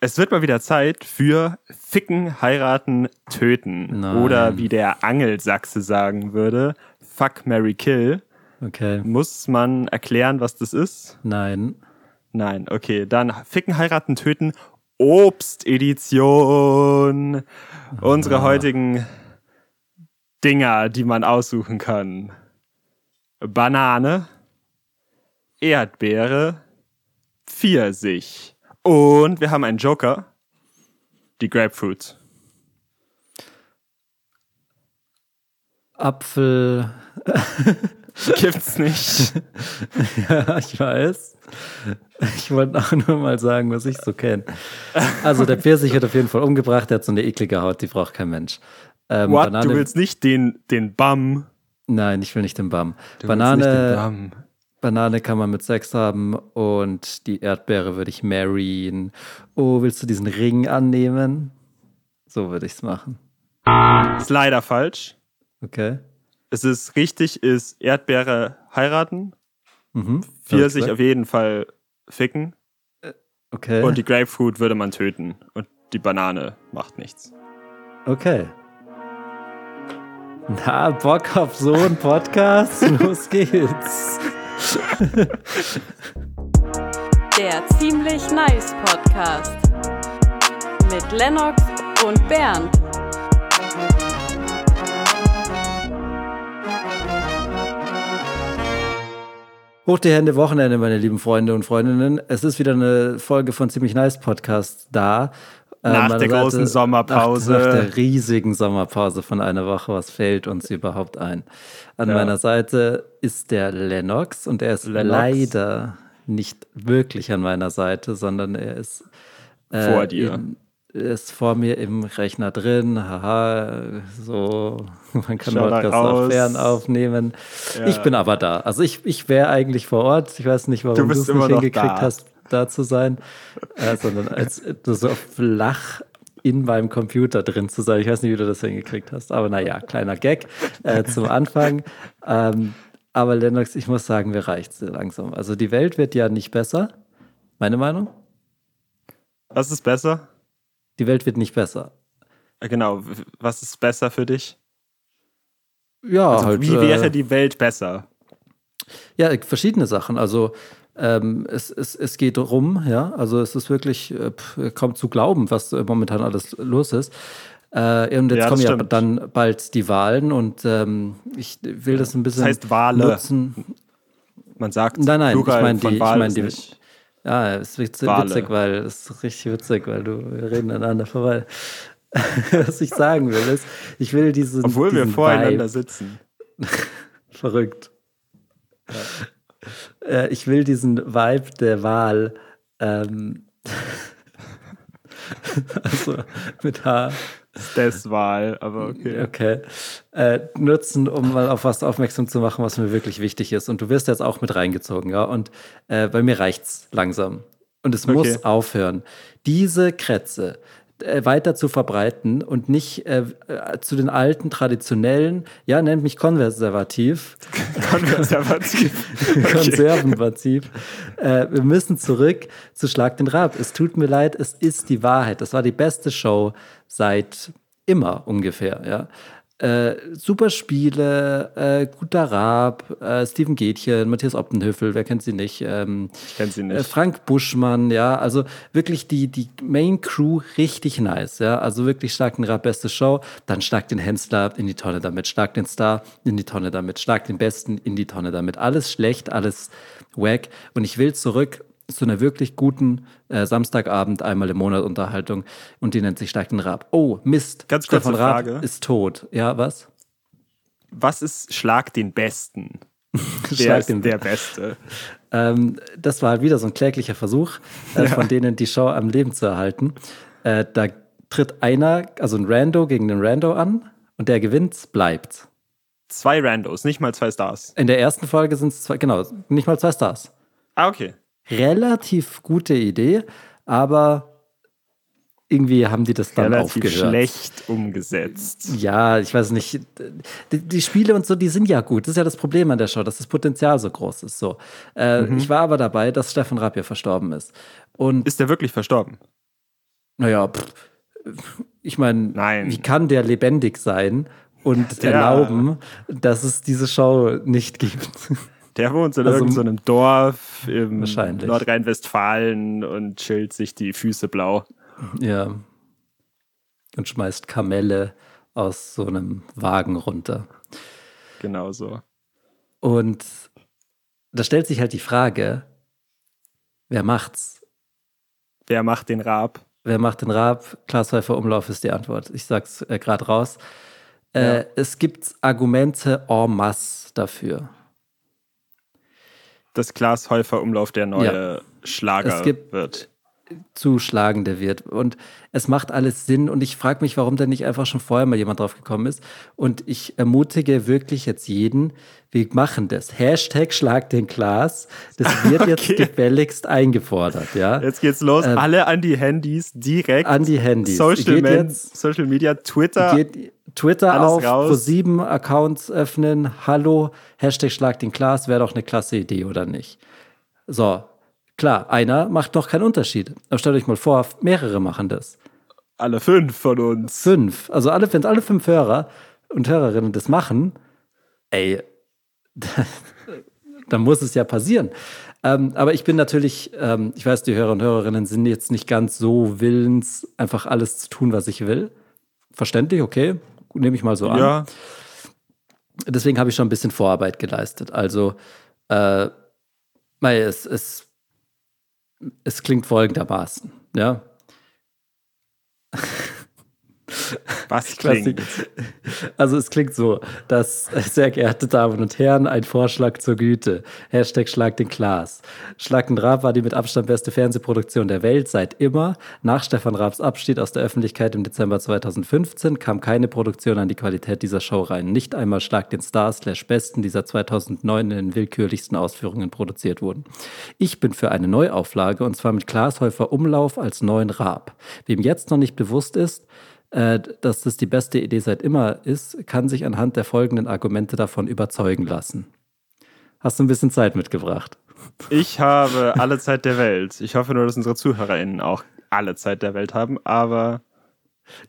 Es wird mal wieder Zeit für Ficken, Heiraten, Töten. Nein. Oder wie der Angelsachse sagen würde, Fuck, Mary Kill. Okay. Muss man erklären, was das ist? Nein. Nein, okay. Dann Ficken, Heiraten, Töten, Obstedition. Unsere heutigen Dinger, die man aussuchen kann. Banane, Erdbeere, Pfirsich. Und wir haben einen Joker, die Grapefruit. Apfel. Gibt's nicht. ja, ich weiß. Ich wollte auch nur mal sagen, was ich so kenne. Also der Pfirsich wird auf jeden Fall umgebracht, der hat so eine eklige Haut, die braucht kein Mensch. Ähm, What? Banane, Du willst nicht den, den Bum. Nein, ich will nicht den Bam. Du willst Banane, nicht den Bum. Banane kann man mit Sex haben und die Erdbeere würde ich marryen. Oh, willst du diesen Ring annehmen? So würde ich es machen. Ist leider falsch. Okay. Es ist richtig, ist Erdbeere heiraten, Mhm. Pfirsich Okay. auf jeden Fall ficken Okay. und die Grapefruit würde man töten und die Banane macht nichts. Okay. Na, Bock auf so einen Podcast? Los geht's. Der ziemlich nice Podcast mit Lennox und Bernd. Hoch die Hände, Wochenende, meine lieben Freunde und Freundinnen. Es ist wieder eine Folge von Ziemlich Nice Podcast da. Äh, Nach der großen Sommerpause. Nach, nach der riesigen Sommerpause von einer Woche. Was fällt uns überhaupt ein? An Ja. meiner Seite ist der Lennox und er ist Lennox. leider nicht wirklich an meiner Seite, sondern er ist äh, Vor dir. in- er ist vor mir im Rechner drin. Haha, so, man kann Schau Podcast auch fern aufnehmen. Ja. Ich bin aber da. Also ich, ich wäre eigentlich vor Ort. Ich weiß nicht, warum Du es nicht hingekriegt da. hast, da zu sein, äh, sondern als so flach in meinem Computer drin zu sein. Ich weiß nicht, wie du das hingekriegt hast. Aber naja, kleiner Gag äh, zum Anfang. Ähm, aber Lennox, ich muss sagen, mir reicht es langsam. Also die Welt wird ja nicht besser. Meine Meinung? Was ist besser? Die Welt wird nicht besser. Äh, Genau, was ist besser für dich? Ja, Also, halt, wie äh, wäre die Welt besser? Ja, verschiedene Sachen. Also ähm, es, es, es geht rum, ja. Also es ist wirklich äh, kaum zu glauben, was äh, momentan alles los ist. Äh, und jetzt Ja, kommen ja stimmt. dann bald die Wahlen und ähm, ich will das ein bisschen Das heißt Wale. nutzen. Man sagt Nein, nein, ich Plural meine von die, ich mein die, nicht. ja, es ist witzig, Wale. witzig, weil es ist richtig witzig, weil du wir reden aneinander vorbei. Was ich sagen will ist, ich will diesen Obwohl wir diesen voreinander Vibe, sitzen. Verrückt. Äh, ich will diesen Vibe der Wahl, ähm, also mit H, Des Wahl, aber okay. okay, äh, nutzen, um mal auf was aufmerksam zu machen, was mir wirklich wichtig ist. Und du wirst jetzt auch mit reingezogen, ja. Und äh, bei mir reicht's langsam. Und es Okay. muss aufhören, diese Krätze weiter zu verbreiten und nicht äh, äh, zu den alten, traditionellen, ja, nennt mich konservativ, Konservativ. Konservenprinzip. Äh, wir müssen zurück zu Schlag den Rab. Es tut mir leid, es ist die Wahrheit. Das war die beste Show seit immer ungefähr. Ja. Äh, super Spiele, äh, guter Rab, äh, Steven Gätchen, Matthias Optenhöfel, wer kennt sie nicht? Ähm, Ich kenn sie äh, nicht. Frank Buschmann, ja, also wirklich die, die Main Crew richtig nice, ja, also wirklich stark den Rap, beste Show, dann stark den Hensler in die Tonne damit, stark den Star in die Tonne damit, stark den Besten in die Tonne damit, alles schlecht, alles wack und ich will zurück zu einer wirklich guten äh, Samstagabend einmal im Monat Unterhaltung und die nennt sich stark den Rap. Oh, Mist, Ganz kurze Stefan Raab Frage. ist tot, ja, was? Was ist Schlag den Besten? Wer Schlag ist den- der Beste? Ähm, das war halt wieder so ein kläglicher Versuch, äh, von denen die Show am Leben zu erhalten. Äh, da tritt einer, also ein Rando gegen den Rando an und der gewinnt, bleibt. Zwei Randos, nicht mal zwei Stars. In der ersten Folge sind es zwei, genau, nicht mal zwei Stars. Ah, okay. Relativ gute Idee, aber irgendwie haben die das dann Relativ aufgehört. schlecht umgesetzt. Ja, ich weiß nicht. Die, die Spiele und so, die sind ja gut. Das ist ja das Problem an der Show, dass das Potenzial so groß ist. So. Äh, Mhm. Ich war aber dabei, dass Stefan Rapp ja verstorben ist. Und Ist der wirklich verstorben? Naja, pff, ich meine, wie kann der lebendig sein und Ja. erlauben, dass es diese Show nicht gibt? Der wohnt in Also- irgendeinem Dorf im. Nordrhein-Westfalen und chillt sich die Füße blau. ja. Und schmeißt Kamelle aus so einem Wagen runter. Genau so. Und da stellt sich halt die Frage, wer macht's? Wer macht den Raab? Wer macht den Raab? Klaas Häufer Umlauf ist die Antwort. Ich sag's äh, gerade raus. Äh, Ja. Es gibt Argumente en masse dafür. Dass Klaas Häufer Umlauf der neue Schlager Es gibt- wird. Zuschlagende wird. Und es macht alles Sinn. Und ich frage mich, warum da nicht einfach schon vorher mal jemand drauf gekommen ist. Und ich ermutige wirklich jetzt jeden, wir machen das. Hashtag Schlag den Klaas. Das wird jetzt Okay. gefälligst eingefordert, ja. Jetzt geht's los. Ähm, Alle an die Handys, direkt. An die Handys. Social, jetzt- Social Media, Twitter. Geht Twitter Alles auf, raus. pro 7 Accounts öffnen. Hallo, Hashtag Schlag den Klaas, wäre doch eine klasse Idee, oder nicht? So, klar, einer macht noch keinen Unterschied. Aber stellt euch mal vor, mehrere machen das. alle fünf von uns. Fünf. Also alle, wenn alle fünf Hörer und Hörerinnen das machen, ey, dann muss es ja passieren. Ähm, aber ich bin natürlich, ähm, ich weiß, die Hörer und Hörerinnen sind jetzt nicht ganz so willens, einfach alles zu tun, was ich will. Verständlich, okay, nehme ich mal so an. Ja, Deswegen habe ich schon ein bisschen Vorarbeit geleistet. Also, äh, es, es, es klingt folgendermaßen, ja. was Klassik. klingt. Also es klingt so, dass, sehr geehrte Damen und Herren, ein Vorschlag zur Güte. Hashtag Schlag den Klaas. Schlag den Raab war die mit Abstand beste Fernsehproduktion der Welt seit immer. Nach Stefan Raabs Abschied aus der Öffentlichkeit im Dezember 2015 kam keine Produktion an die Qualität dieser Show rein. Nicht einmal Schlag den Star slash Besten, die seit 2009 in den willkürlichsten Ausführungen produziert wurden. Ich bin für eine Neuauflage und zwar mit Klaas Häufer Umlauf als neuen Raab. Wem jetzt noch nicht bewusst ist, dass das die beste Idee seit immer ist, kann sich anhand der folgenden Argumente davon überzeugen lassen. Hast du ein bisschen Zeit mitgebracht? Ich habe alle Zeit der Welt. Ich hoffe nur, dass unsere ZuhörerInnen auch alle Zeit der Welt haben, aber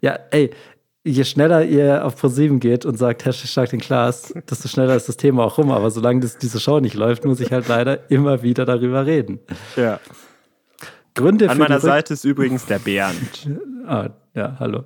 Ja, ey, je schneller ihr auf ProSieben geht und sagt, Hashtag den Klaas, desto schneller ist das Thema auch rum. Aber solange das, diese Show nicht läuft, muss ich halt leider immer wieder darüber reden. ja. Gründe An meiner Seite ist übrigens der Bernd. Ah, ja, hallo.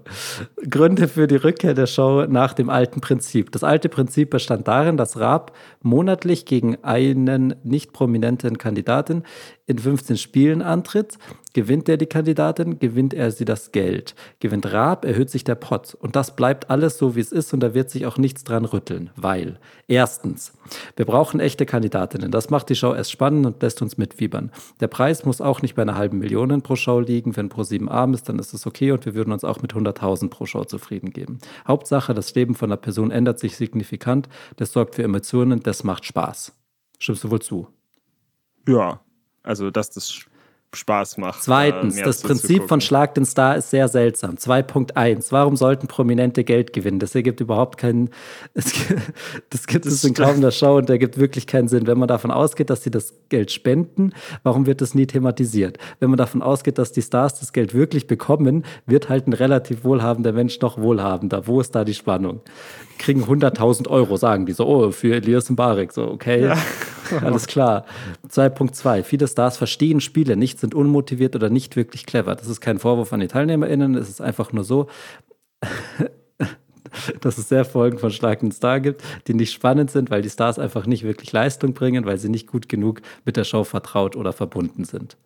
Gründe für die Rückkehr der Show nach dem alten Prinzip. Das alte Prinzip bestand darin, dass Raab monatlich gegen einen nicht prominenten Kandidaten in 15 Spielen antritt. Gewinnt er die Kandidatin, gewinnt er sie das Geld. Gewinnt Raab, erhöht sich der Pott. Und das bleibt alles so, wie es ist und da wird sich auch nichts dran rütteln. Weil, erstens, wir brauchen echte Kandidatinnen. Das macht die Show erst spannend und lässt uns mitfiebern. Der Preis muss auch nicht bei einer halben Million pro Show liegen. Wenn pro sieben arm ist, dann ist es okay und wir würden uns auch mit 100.000 pro Show zufrieden geben. Hauptsache, das Leben von einer Person ändert sich signifikant. Das sorgt für Emotionen, das macht Spaß. Stimmst du wohl zu? Ja, also dass das Spaß macht. Zweitens, mehr das Prinzip von Schlag den Star ist sehr seltsam. 2.1. Warum sollten Prominente Geld gewinnen? Das ergibt überhaupt keinen. Es, gibt- das gibt es in kaum einer Show und ergibt wirklich keinen Sinn. Wenn man davon ausgeht, dass sie das Geld spenden, warum wird das nie thematisiert? Wenn man davon ausgeht, dass die Stars das Geld wirklich bekommen, wird halt ein relativ wohlhabender Mensch noch wohlhabender. Wo ist da die Spannung? Kriegen 100.000 Euro, sagen die so, oh, für Elias Mbarek. So, okay, alles klar. 2.2. Viele Stars verstehen Spiele nicht, sind unmotiviert oder nicht wirklich clever. Das ist kein Vorwurf an die TeilnehmerInnen, es ist einfach nur so, dass es sehr Folgen von Schlag den Star gibt, die nicht spannend sind, weil die Stars einfach nicht wirklich Leistung bringen, weil sie nicht gut genug mit der Show vertraut oder verbunden sind.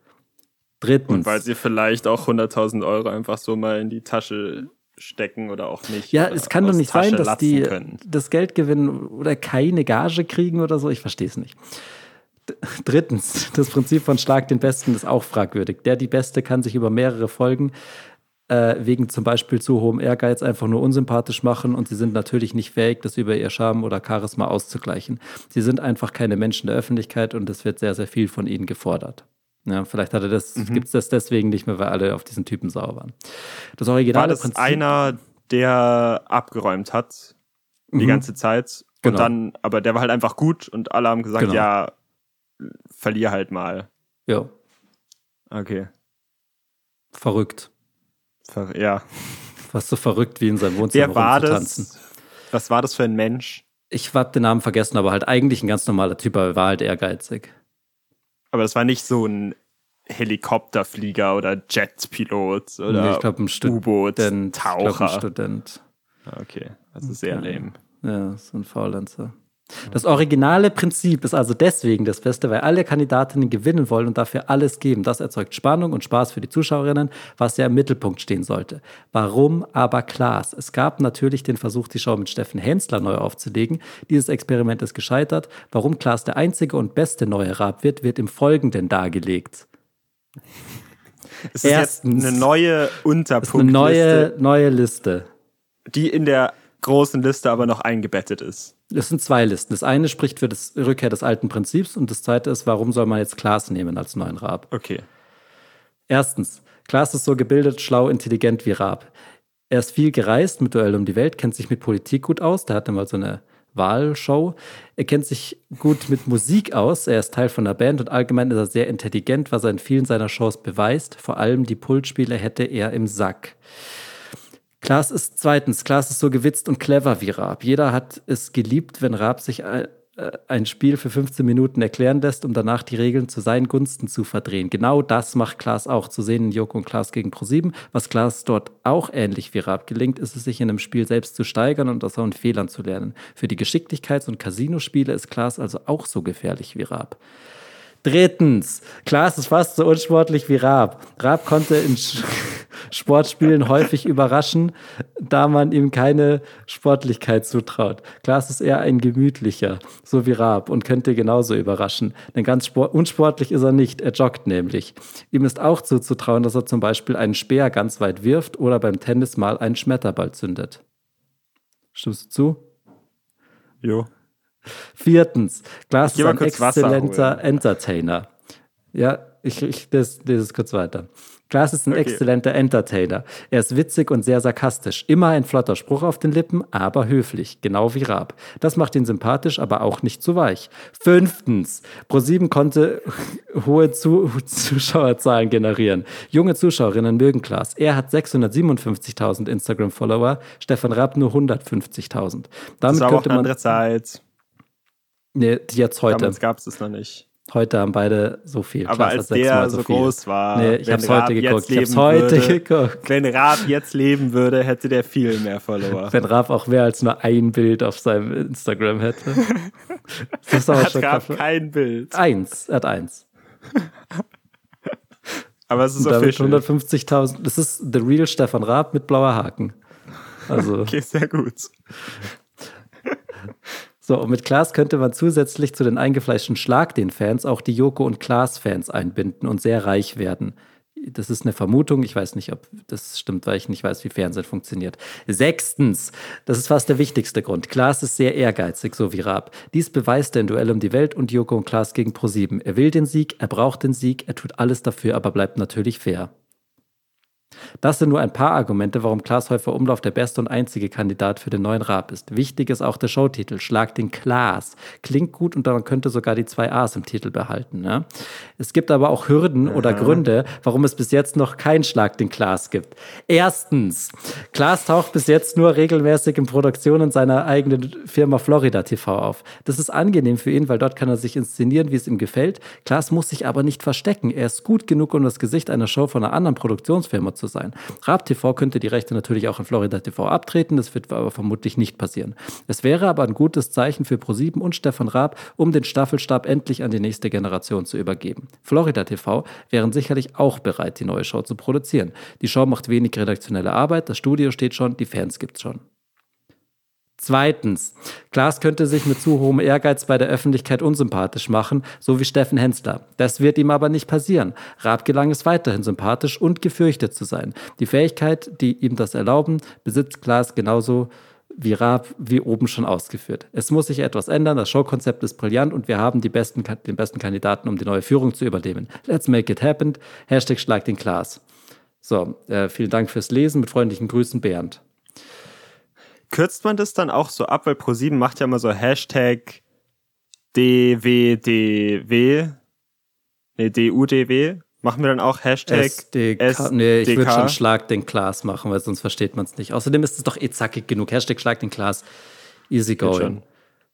Drittens. Und weil sie vielleicht auch 100.000 Euro einfach so mal in die Tasche stecken oder auch nicht. Ja, es kann doch nicht Tasche sein, dass die können. das Geld gewinnen oder keine Gage kriegen oder so. Ich verstehe es nicht. Drittens, das Prinzip von Schlag den Besten ist auch fragwürdig. Der, die Beste, kann sich über mehrere Folgen äh, wegen zum Beispiel zu hohem Ehrgeiz einfach nur unsympathisch machen und sie sind natürlich nicht fähig, das über ihr Charme oder Charisma auszugleichen. Sie sind einfach keine Menschen der Öffentlichkeit und es wird sehr, sehr viel von ihnen gefordert. Ja, vielleicht hatte das, Mhm. gibt es das deswegen nicht mehr, weil alle auf diesen Typen sauer waren. Das originale War das Prinzip. einer, der abgeräumt hat die Mhm. ganze Zeit? Und Genau. dann, aber der war halt einfach gut und alle haben gesagt, Genau. ja, verlier halt mal. Ja, Okay. verrückt. Ver ja. Fast so verrückt wie in seinem Wohnzimmer Wer war das? Was war das für ein Mensch? Ich habe den Namen vergessen, aber halt eigentlich ein ganz normaler Typ, aber er war halt ehrgeizig. Aber das war nicht so ein Helikopterflieger oder Jetpilot oder Nee, ich glaube, ein. U-Boot, Ich glaub, ein Taucher. Student. Ah, Okay, das ist sehr Okay. lame. Ja, so ein Faulenzer. Das originale Prinzip ist also deswegen das Beste, weil alle Kandidatinnen gewinnen wollen und dafür alles geben. Das erzeugt Spannung und Spaß für die Zuschauerinnen, was ja im Mittelpunkt stehen sollte. Warum aber Klaas? Es gab natürlich den Versuch, die Show mit Steffen Hensler neu aufzulegen. Dieses Experiment ist gescheitert. Warum Klaas der einzige und beste neue Rab wird, wird im Folgenden dargelegt. Es ist Erstens. jetzt eine neue ist eine Unterpunktliste, neue, neue Liste. die in der großen Liste aber noch eingebettet ist. Es sind zwei Listen. Das eine spricht für das Rückkehr des alten Prinzips und das zweite ist, warum soll man jetzt Klaas nehmen als neuen Rab? Okay. Erstens, Klaas ist so gebildet, schlau, intelligent wie Raab. Er ist viel gereist mit Duell um die Welt, kennt sich mit Politik gut aus. Der hatte mal so eine Wahlshow. Er kennt sich gut mit Musik aus. Er ist Teil von der Band und allgemein ist er sehr intelligent, was er in vielen seiner Shows beweist. Vor allem die Pultspiele hätte er im Sack. Klaas ist zweitens, Klaas ist so gewitzt und clever wie Raab. Jeder hat es geliebt, wenn Raab sich äh, ein Spiel für 15 Minuten erklären lässt, um danach die Regeln zu seinen Gunsten zu verdrehen. Genau das macht Klaas auch. Zu sehen in Joko und Klaas gegen ProSieben. Was Klaas dort auch ähnlich wie Raab gelingt, ist es, sich in einem Spiel selbst zu steigern und aus seinen Fehlern zu lernen. Für die Geschicklichkeits- und Casinospiele ist Klaas also auch so gefährlich wie Raab. Drittens, Klaas ist fast so unsportlich wie Raab. Raab konnte in Sportspielen häufig überraschen, da man ihm keine Sportlichkeit zutraut. Klaas ist eher ein gemütlicher, so wie Raab, und könnte genauso überraschen. Denn ganz sport unsportlich ist er nicht, er joggt nämlich. Ihm ist auch zuzutrauen, dass er zum Beispiel einen Speer ganz weit wirft oder beim Tennis mal einen Schmetterball zündet. Stimmst du zu? Jo. Viertens, geh ist ein exzellenter. Entertainer. Ja, ich, ich lese, lese es kurz weiter. Klaas ist ein Okay. exzellenter Entertainer. Er ist witzig und sehr sarkastisch. Immer ein flotter Spruch auf den Lippen, aber höflich, genau wie Raab. Das macht ihn sympathisch, aber auch nicht zu weich. Fünftens, ProSieben konnte hohe zu Zuschauerzahlen generieren. Junge Zuschauerinnen mögen Klaas. Er hat 657.000 Instagram-Follower, Stefan Raab nur 150.000. Das Damit war aber auch könnte eine man andere Zeit. Nee, jetzt heute. Damals gab es das noch nicht. Heute haben beide so viel. Aber Klaas hat als der so viel. groß war, Nee, ich hab's Raab heute geguckt. Ich hab's heute würde, geguckt. Wenn Raab jetzt leben würde, hätte der viel mehr Follower. Wenn Raab auch mehr als nur ein Bild auf seinem Instagram hätte. Das ist aber Hat schon Raab krass. kein Bild. Eins, er hat eins. Aber es ist Und damit official. 150.000. Das ist The Real Stefan Raab mit blauer Haken. Also, Okay, sehr gut. So, und mit Klaas könnte man zusätzlich zu den eingefleischten Schlag den Fans auch die Joko und Klaas-Fans einbinden und sehr reich werden. Das ist eine Vermutung. Ich weiß nicht, ob das stimmt, weil ich nicht weiß, wie Fernsehen funktioniert. Sechstens, das ist fast der wichtigste Grund. Klaas ist sehr ehrgeizig, so wie Raab. Dies beweist er in Duell um die Welt und Joko und Klaas gegen ProSieben. Er will den Sieg, er braucht den Sieg, er tut alles dafür, aber bleibt natürlich fair. Das sind nur ein paar Argumente, warum Klaas Häufer Umlauf der beste und einzige Kandidat für den neuen Raab ist. Wichtig ist auch der Showtitel, Schlag den Klaas. Klingt gut und man könnte sogar die zwei A's im Titel behalten. Ne? Es gibt aber auch Hürden oder Gründe, warum es bis jetzt noch kein Schlag den Klaas gibt. Erstens, Klaas taucht bis jetzt nur regelmäßig in Produktionen seiner eigenen Firma Florida TV auf. Das ist angenehm für ihn, weil dort kann er sich inszenieren, wie es ihm gefällt. Klaas muss sich aber nicht verstecken. Er ist gut genug, um das Gesicht einer Show von einer anderen Produktionsfirma zu sein. Raab TV könnte die Rechte natürlich auch an Florida TV abtreten, das wird aber vermutlich nicht passieren. Es wäre aber ein gutes Zeichen für ProSieben und Stefan Raab, um den Staffelstab endlich an die nächste Generation zu übergeben. Florida TV wären sicherlich auch bereit, die neue Show zu produzieren. Die Show macht wenig redaktionelle Arbeit, das Studio steht schon, die Fans gibt's schon. Zweitens, Klaas könnte sich mit zu hohem Ehrgeiz bei der Öffentlichkeit unsympathisch machen, so wie Steffen Hensler. Das wird ihm aber nicht passieren. Raab gelang es weiterhin sympathisch und gefürchtet zu sein. Die Fähigkeit, die ihm das erlauben, besitzt Klaas genauso wie Raab, wie oben schon ausgeführt. Es muss sich etwas ändern, das Showkonzept ist brillant und wir haben besten, den besten Kandidaten, um die neue Führung zu übernehmen. Let's make it happen. Hashtag Schlag den Klaas. So, äh, vielen Dank fürs Lesen. Mit freundlichen Grüßen, Bernd. Kürzt man das dann auch so ab, weil ProSieben macht ja immer so Hashtag DWDW, nee, DUDW, Machen wir dann auch Hashtag SDK. Nee, ich würde SDK? schon Schlag den Klaas machen, weil sonst versteht man es nicht. Außerdem ist es doch eh zackig genug. Hashtag Schlag den Klaas. Easy going.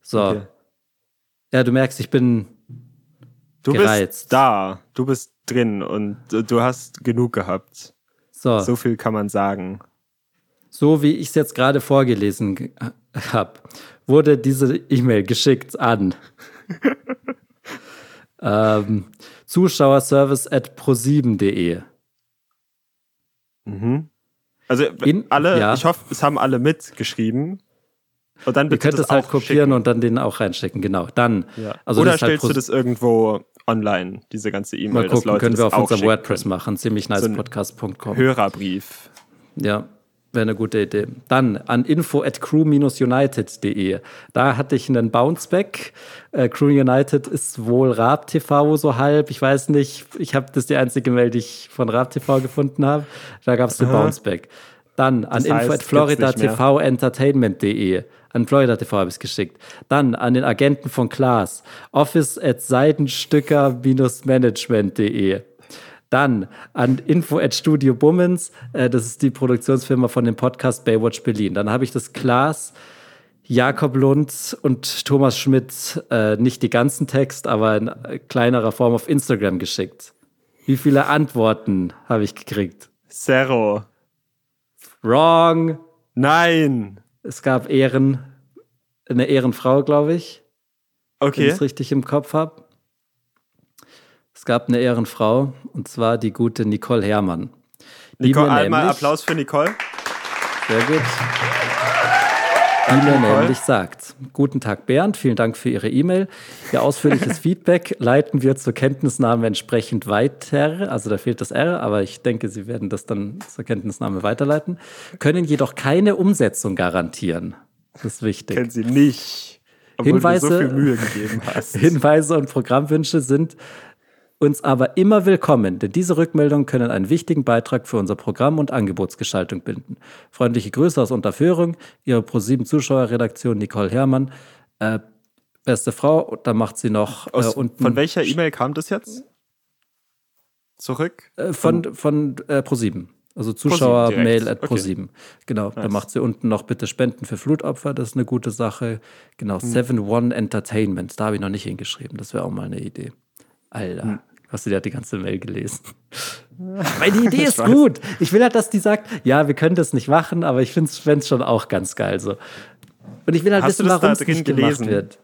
So. Okay. Ja, du merkst, ich bin Du gereizt. bist da, du bist drin und du du hast genug gehabt. so. So viel kann man sagen. So wie ich es jetzt gerade vorgelesen habe, wurde diese E-Mail geschickt an ähm, Zuschauerservice at pro7.de. Also In- alle, ja. ich hoffe, es haben alle mitgeschrieben. Und dann Ihr könnt das es halt kopieren schicken. und dann den auch reinschicken, genau. Dann. Ja. Also Oder halt stellst du Pro- das irgendwo online, diese ganze E-Mail, Mal gucken, können wir auf unserem WordPress machen. Ziemlich So ein nicepodcast.com. Hörerbrief. Ja, wäre eine gute Idee. Dann an info at crew-united.de. Da hatte ich einen Bounceback. Äh, Crew United ist wohl Raab TV so halb. Ich weiß nicht. Ich habe das die einzige Mail, die ich von Raab TV gefunden habe. Da gab es eine Bounceback. Dann an Das info heißt, at gibt's florida nicht mehr. TV entertainment.de. An Florida TV habe ich es geschickt. Dann an den Agenten von Klaas. Office at seidenstücker-management.de. Dann an info at Studio Bummens, äh, das ist die Produktionsfirma von dem Podcast Baywatch Berlin. Dann habe ich das Klaas, Jakob Lund und Thomas Schmidt, äh, nicht die ganzen Text, aber in kleinerer Form auf Instagram geschickt. Wie viele Antworten habe ich gekriegt? Zero. Wrong. Nein. Es gab Ehren, eine Ehrenfrau, glaube ich, wenn ich Okay. es richtig im Kopf habe. Es gab eine Ehrenfrau, und zwar die gute Nicole Herrmann. Nicole, einmal Applaus für Nicole. Sehr gut. Die mir nämlich sagt, guten Tag Bernd, vielen Dank für Ihre E-Mail. Ihr ausführliches Feedback leiten wir zur Kenntnisnahme entsprechend weiter. Also da fehlt das R, aber ich denke, Sie werden das dann zur Kenntnisnahme weiterleiten. Können jedoch keine Umsetzung garantieren. Das ist wichtig. Kennen sie nicht. Obwohl Hinweise- du so viel Mühe gegeben hast. Hinweise und Programmwünsche sind uns aber immer willkommen, denn diese Rückmeldungen können einen wichtigen Beitrag für unser Programm und Angebotsgestaltung binden. Freundliche Grüße aus Unterföhring, Ihre ProSieben Zuschauerredaktion Nicole Herrmann. Äh, beste Frau, da macht sie noch äh, Aus, unten von welcher E-Mail kam das jetzt? Zurück? äh, von, von äh, ProSieben. Also. Zuschauer-Mail at Okay. ProSieben. Genau, da macht sie unten noch bitte Spenden für Flutopfer, das ist eine gute Sache. Genau, Hm. Seven One Entertainment, da habe ich noch nicht hingeschrieben, das wäre auch mal eine Idee. Alter, Hm. Hast du die hat die ganze Mail gelesen? Weil die Idee ist gut. Ich will halt, dass die sagt, ja, wir können das nicht machen, aber ich finde es schon auch ganz geil so. Und ich will halt Hast wissen, warum es nicht gemacht gelesen? wird.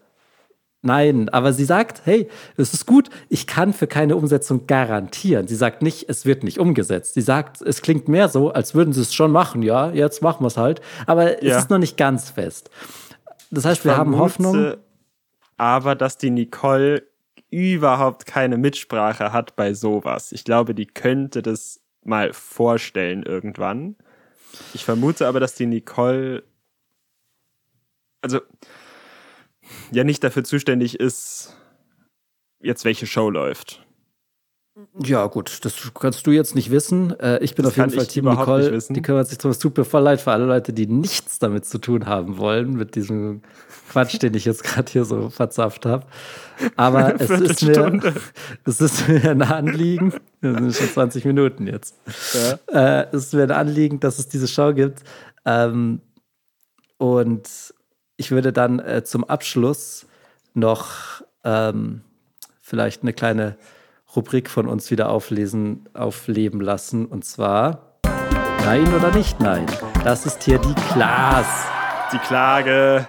Nein, aber sie sagt, hey, es ist gut, ich kann für keine Umsetzung garantieren. Sie sagt nicht, es wird nicht umgesetzt. Sie sagt, es klingt mehr so, als würden sie es schon machen, ja, jetzt machen wir es halt. Aber Ja. es ist noch nicht ganz fest. Das heißt, wir haben Hoffnung. Aber dass die Nicole überhaupt keine Mitsprache hat bei sowas. Ich glaube, die könnte das mal vorstellen irgendwann. Ich vermute aber, dass die Nicole also ja nicht dafür zuständig ist, jetzt welche Show läuft. Ja, gut, das kannst du jetzt nicht wissen. Äh, ich bin Das auf jeden Fall Team Nicole. Die kümmert sich drum. Es tut mir voll leid für alle Leute, die nichts damit zu tun haben wollen, mit diesem Quatsch, den ich jetzt gerade hier so verzapft habe. Aber es ist, mir, es ist mir ein Anliegen, das sind schon 20 Minuten jetzt. Äh, es ist mir ein Anliegen, dass es diese Show gibt. Ähm, und ich würde dann äh, zum Abschluss noch ähm, vielleicht eine kleine Rubrik von uns wieder auflesen, aufleben lassen. Und zwar Nein oder nicht Nein. Das ist hier die Klaas. Die Klage.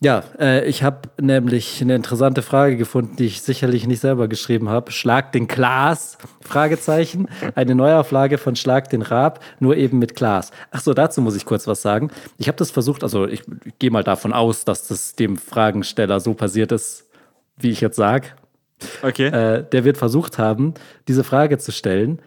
Ja, äh, ich habe nämlich eine interessante Frage gefunden, die ich sicherlich nicht selber geschrieben habe. Schlag den Klaas? Fragezeichen. Eine Neuauflage von Schlag den Raab, nur eben mit Klaas. Ach so, dazu muss ich kurz was sagen. Ich habe das versucht, also ich, ich gehe mal davon aus, dass das dem Fragensteller so passiert ist, wie ich jetzt sage. Okay. Äh, der wird versucht haben, diese Frage zu stellen.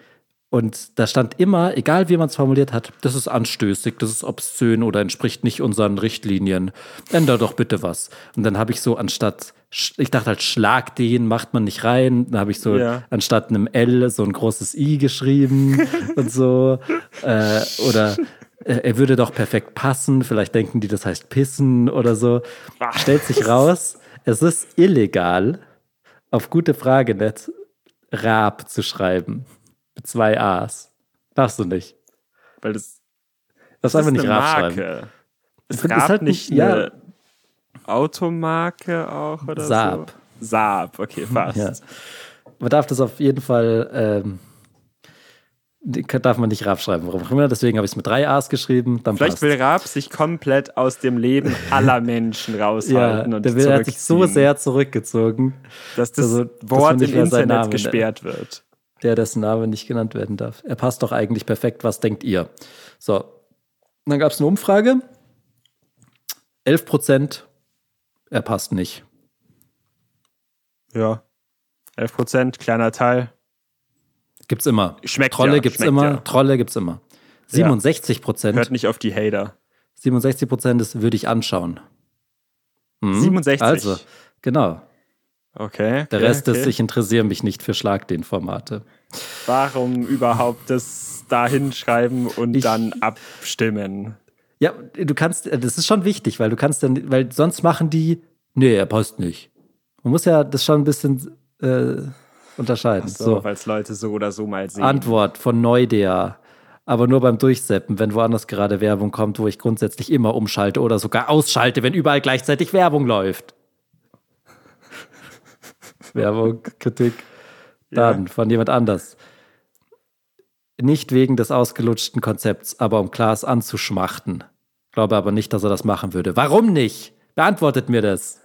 Und da stand immer, egal wie man es formuliert hat, das ist anstößig, das ist obszön oder entspricht nicht unseren Richtlinien. Änder doch bitte was. Und dann habe ich so anstatt, ich dachte halt, schlag den, macht man nicht rein. Dann habe ich so Ja. anstatt einem L so ein großes I geschrieben und so. Äh, oder äh, er würde doch perfekt passen. Vielleicht denken die, das heißt pissen oder so. Stellt sich raus, es ist illegal, auf gute Frage net Raab zu schreiben. Mit zwei A's. Darfst du nicht. Weil das, Das das einfach ist nicht Raab schreiben. Marke. Ist finde, Raab ist halt nicht ja. eine Automarke auch oder Saab. so? Saab, okay, fast. Ja. Man darf das auf jeden Fall, ähm, darf man nicht Raab schreiben, warum auch immer. Deswegen habe ich es mit drei A's geschrieben. Dann Vielleicht passt. will Raab sich komplett aus dem Leben aller Menschen ja, raushalten und der will, hat sich so sehr zurückgezogen, dass das also, dass Wort nicht im Internet Namen gesperrt wird. der dessen Name nicht genannt werden darf. Er passt doch eigentlich perfekt. Was denkt ihr? So, dann gab es eine Umfrage. 11 Prozent, er passt nicht. Ja. 11 Prozent, kleiner Teil. Gibt's immer. Schmeckt Trolle ja, gibt's schmeckt immer. ja. Trolle gibt's immer. 67 Prozent. Hört nicht auf die Hater. 67 Prozent ist, würde ich anschauen. Mhm. 67? Also, genau. Okay. Der okay, Rest okay. ist, ich interessiere mich nicht für Schlagden-Formate. Warum überhaupt das da hinschreiben und Ich- dann abstimmen? Ja, du kannst, das ist schon wichtig, weil du kannst dann, weil sonst machen die, nee, er passt nicht. Man muss ja das schon ein bisschen äh, unterscheiden. So, So, weil es Leute so oder so mal sehen. Antwort von Neudea. Aber nur beim Durchseppen, wenn woanders gerade Werbung kommt, wo ich grundsätzlich immer umschalte oder sogar ausschalte, wenn überall gleichzeitig Werbung läuft. Werbung, Kritik, dann von jemand anders. Nicht wegen des ausgelutschten Konzepts, aber um Klaas anzuschmachten. Glaube aber nicht, dass er das machen würde. Warum nicht? Beantwortet mir das.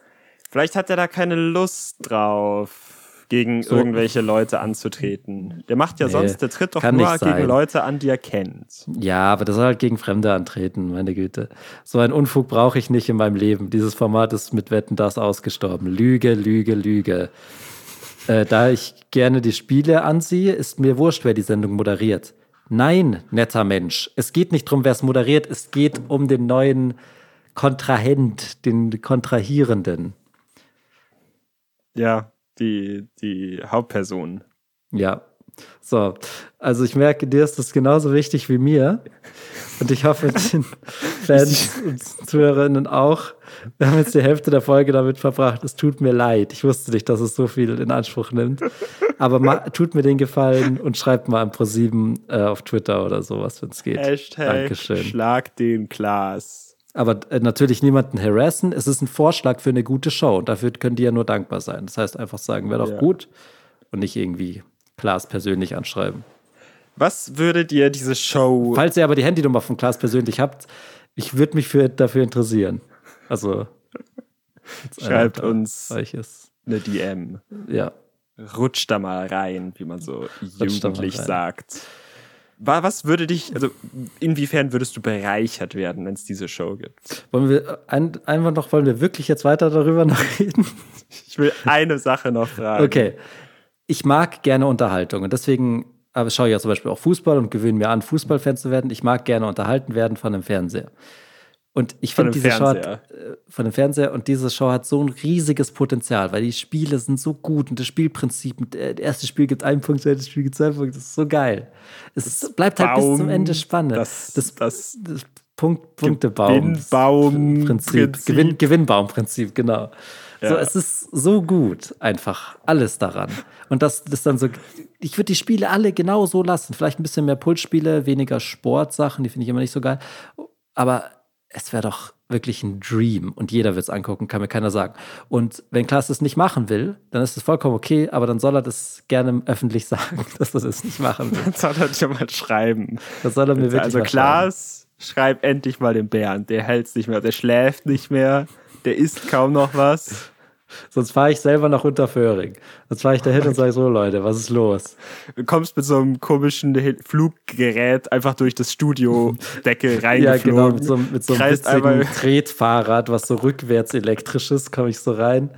Vielleicht hat er da keine Lust drauf, gegen So. irgendwelche Leute anzutreten. Der macht ja Nee, sonst, der tritt doch nur gegen. Leute an, die er kennt. Ja, aber das soll halt gegen Fremde antreten, meine Güte. So ein Unfug brauche ich nicht in meinem Leben. Dieses Format ist mit Wetten das ausgestorben. Lüge, Lüge, Lüge. Äh, da ich gerne die Spiele ansehe, ist mir wurscht, wer die Sendung moderiert. Nein, netter Mensch. Es geht nicht darum, wer es moderiert. Es geht um den neuen Kontrahent, den Kontrahierenden. Ja, die, die Hauptperson. Ja. So, also ich merke, dir ist das genauso wichtig wie mir. Und ich hoffe, den Fans und Zuhörerinnen auch. Wir haben jetzt die Hälfte der Folge damit verbracht. Es tut mir leid. Ich wusste nicht, dass es so viel in Anspruch nimmt. Aber ma, tut mir den Gefallen und schreibt mal an ProSieben äh, auf Twitter oder sowas, wenn es geht. Hashtag Dankeschön. Schlag den Klaas. Aber äh, natürlich niemanden harassen. Es ist ein Vorschlag für eine gute Show und dafür können die ja nur dankbar sein. Das heißt, einfach sagen, wäre doch Ja. gut und nicht irgendwie Klaas persönlich anschreiben. Was würde dir diese Show Falls ihr aber die Handynummer von Klaas persönlich habt, ich würde mich für, dafür interessieren. Also Schreibt uns. eine DM? Ja. Rutscht da mal rein, wie man so mal jugendlich sagt. Wa- Was würde dich, also inwiefern würdest du bereichert werden, wenn es diese Show gibt? Wollen wir ein, einfach noch, wollen wir wirklich jetzt weiter darüber noch reden? Ich will eine Sache noch fragen. Okay. Ich mag gerne Unterhaltung und deswegen aber schaue ich ja zum Beispiel auch Fußball und gewöhne mir an, Fußballfan zu werden. Ich mag gerne unterhalten werden von einem Fernseher. Und ich finde diese Show hat, Fernseher. äh, von dem Fernseher und diese Show hat so ein riesiges Potenzial, weil die Spiele sind so gut und das Spielprinzip, äh, das erste Spiel gibt einen Punkt, das zweite Spiel gibt zwei Punkte, das ist so geil. Es bleibt halt bis zum Ende spannend. das- das, das das Punkt, Punktebaum. Gewinnbaum- Prinzip. Prinzip. Gewinn, Gewinnbaumprinzip, genau. So, Ja. es ist so gut, einfach alles daran. Und das ist dann so, ich würde die Spiele alle genau so lassen. Vielleicht ein bisschen mehr Pulsspiele, weniger Sportsachen, die finde ich immer nicht so geil. Aber es wäre doch wirklich ein Dream und jeder wird es angucken, kann mir keiner sagen. Und wenn Klaas das nicht machen will, dann ist es vollkommen okay, aber dann soll er das gerne öffentlich sagen, dass er das nicht machen will. Das soll er dir mal schreiben. Das soll er mir wirklich also. Klaas, schreib endlich mal den Bären. Der hält's nicht mehr, der schläft nicht mehr, der isst kaum noch was. Sonst fahre ich selber nach Unterföhring. Sonst fahre ich da hin und sage so, Leute, was ist los? Du kommst mit so einem komischen Fluggerät einfach durch das Studiodeckel Ja, reingeflogen. genau, mit so, mit so einem witzigen Tretfahrrad, was so rückwärts elektrisch ist, komme ich so rein.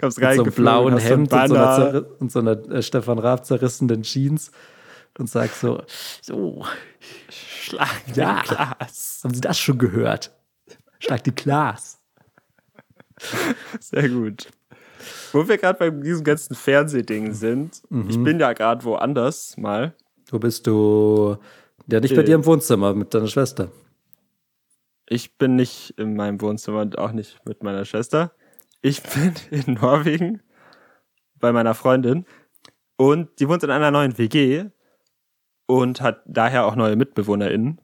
kommst Mit so einem blauen Hemd und so einer, und so einer äh, Stefan Raab zerrissenen Jeans und sag so, so, Schlag Ja. Klaas. haben Sie das schon gehört? Schlag die Glas. Sehr gut. Wo wir gerade bei diesem ganzen Fernsehding sind, Mhm. ich bin ja gerade woanders mal. Wo bist du? Ja, nicht bei Äh. dir im Wohnzimmer mit deiner Schwester. Ich bin nicht in meinem Wohnzimmer und auch nicht mit meiner Schwester. Ich bin in Norwegen bei meiner Freundin Und die wohnt in einer neuen WG und hat daher auch neue MitbewohnerInnen.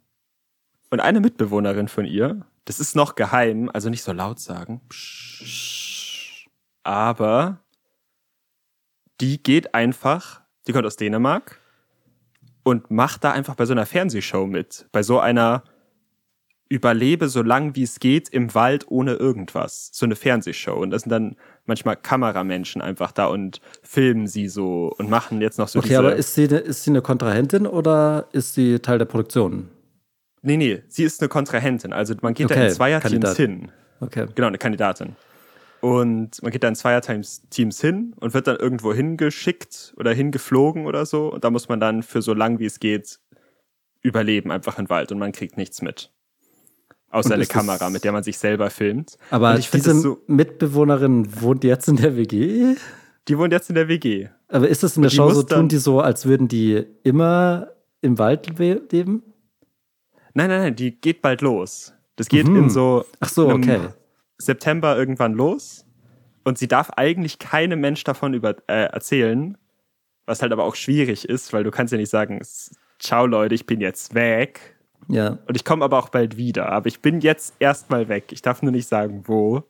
Und eine Mitbewohnerin von ihr, das ist noch geheim, also nicht so laut sagen. Aber die geht einfach, die kommt aus Dänemark und macht da einfach bei so einer Fernsehshow mit. Bei so einer Überlebe so lang wie es geht im Wald ohne irgendwas. So eine Fernsehshow. Und das sind dann manchmal Kameramenschen einfach da und filmen sie so und machen jetzt noch so Okay, diese... aber ist sie, ist sie eine Kontrahentin oder ist sie Teil der Produktion? Nee, nee, sie ist eine Kontrahentin. Also man geht da Okay, in Zweierteams hin. Okay. Genau, eine Kandidatin. Und man geht da in Zweierteams Teams hin und wird dann irgendwo hingeschickt oder hingeflogen oder so. Und da muss man dann für so lang wie es geht überleben, einfach im Wald und man kriegt nichts mit. Außer eine Kamera, mit der man sich selber filmt. Aber und ich finde diese so, Mitbewohnerin wohnt jetzt in der WG? die wohnt jetzt in der WG. Aber ist das in der Show so, tun die so, als würden die immer im Wald leben? Nein, nein, nein, die geht bald los. Das geht Mhm. in so Ach so, okay. September irgendwann los. Und sie darf eigentlich keinem Mensch davon über, äh, erzählen, was halt aber auch schwierig ist, weil du kannst ja nicht sagen, "S- ciao Leute, ich bin jetzt weg. Ja. Und ich komme aber auch bald wieder. Aber ich bin jetzt erstmal weg. Ich darf nur nicht sagen, wo.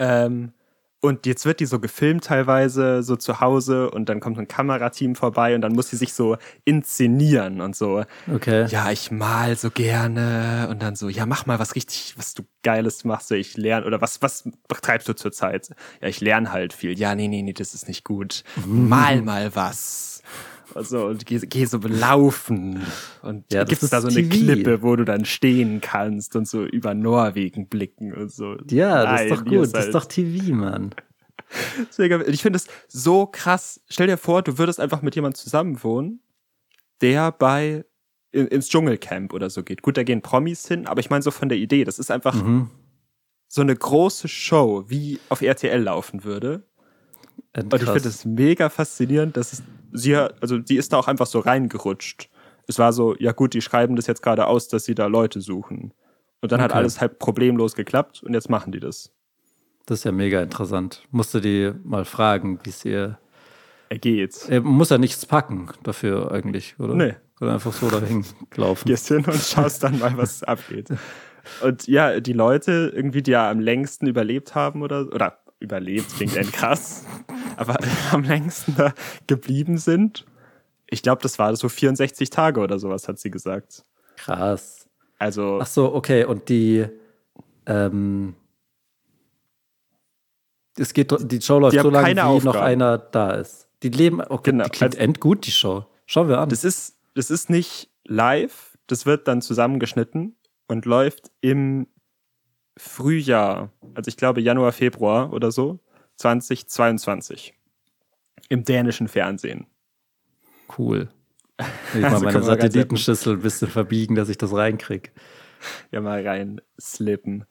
Ähm, und jetzt wird die so gefilmt teilweise, so zu Hause. Und dann kommt ein Kamerateam vorbei und dann muss sie sich so inszenieren und so. Okay. Ja, ich mal so gerne. Und dann so, ja, mach mal was richtig, was du Geiles machst. So, ich lerne. Oder was, was betreibst du zurzeit? Ja, ich lerne halt viel. Ja, nee, nee, nee, das ist nicht gut. Mal mal was. Also, und geh, geh so laufen. Und Ja, gibt's da so eine TV. Klippe, wo du dann stehen kannst und so über Norwegen blicken und so. Ja, das ist doch gut. Das ist seid- doch TV, Mann. Ich finde es so krass. Stell dir vor, du würdest einfach mit jemandem zusammenwohnen, der bei in, ins Dschungelcamp oder so geht. Gut, da gehen Promis hin, aber ich meine so von der Idee. Das ist einfach Mhm. so eine große Show, wie auf RTL laufen würde. Und ich finde es mega faszinierend, dass es, sie, also die ist da auch einfach so reingerutscht. Es war so, ja gut, die schreiben das jetzt gerade aus, dass sie da Leute suchen. Und dann hat Okay. alles halt problemlos geklappt und jetzt machen die das. Das ist ja mega interessant. Musste die mal fragen, wie es ihr. Er geht. Er muss ja nichts packen dafür eigentlich, oder? Nee. Oder einfach so dahin laufen. gehst hin und schaust dann mal, was abgeht. Und ja, die Leute irgendwie, die ja am längsten überlebt haben oder, oder überlebt, klingt ein krass, aber am längsten da geblieben sind. Ich glaube, das war so 64 Tage oder sowas, hat sie gesagt. Krass. Also, Ach so, okay. Und die, ähm, es geht, die Show läuft Die so lange, wie keine noch Aufgaben. einer da ist. Die leben, okay, Genau, die klingt also- endgut, die Show. Schauen wir an. das ist, das ist nicht live, das wird dann zusammengeschnitten und läuft im Frühjahr, also ich glaube Januar, Februar oder so, 2022. Im dänischen Fernsehen. cool. Ich Also mal meine Satellitenschüssel ein bisschen verbiegen, dass ich das reinkrieg. Ja, mal rein slippen.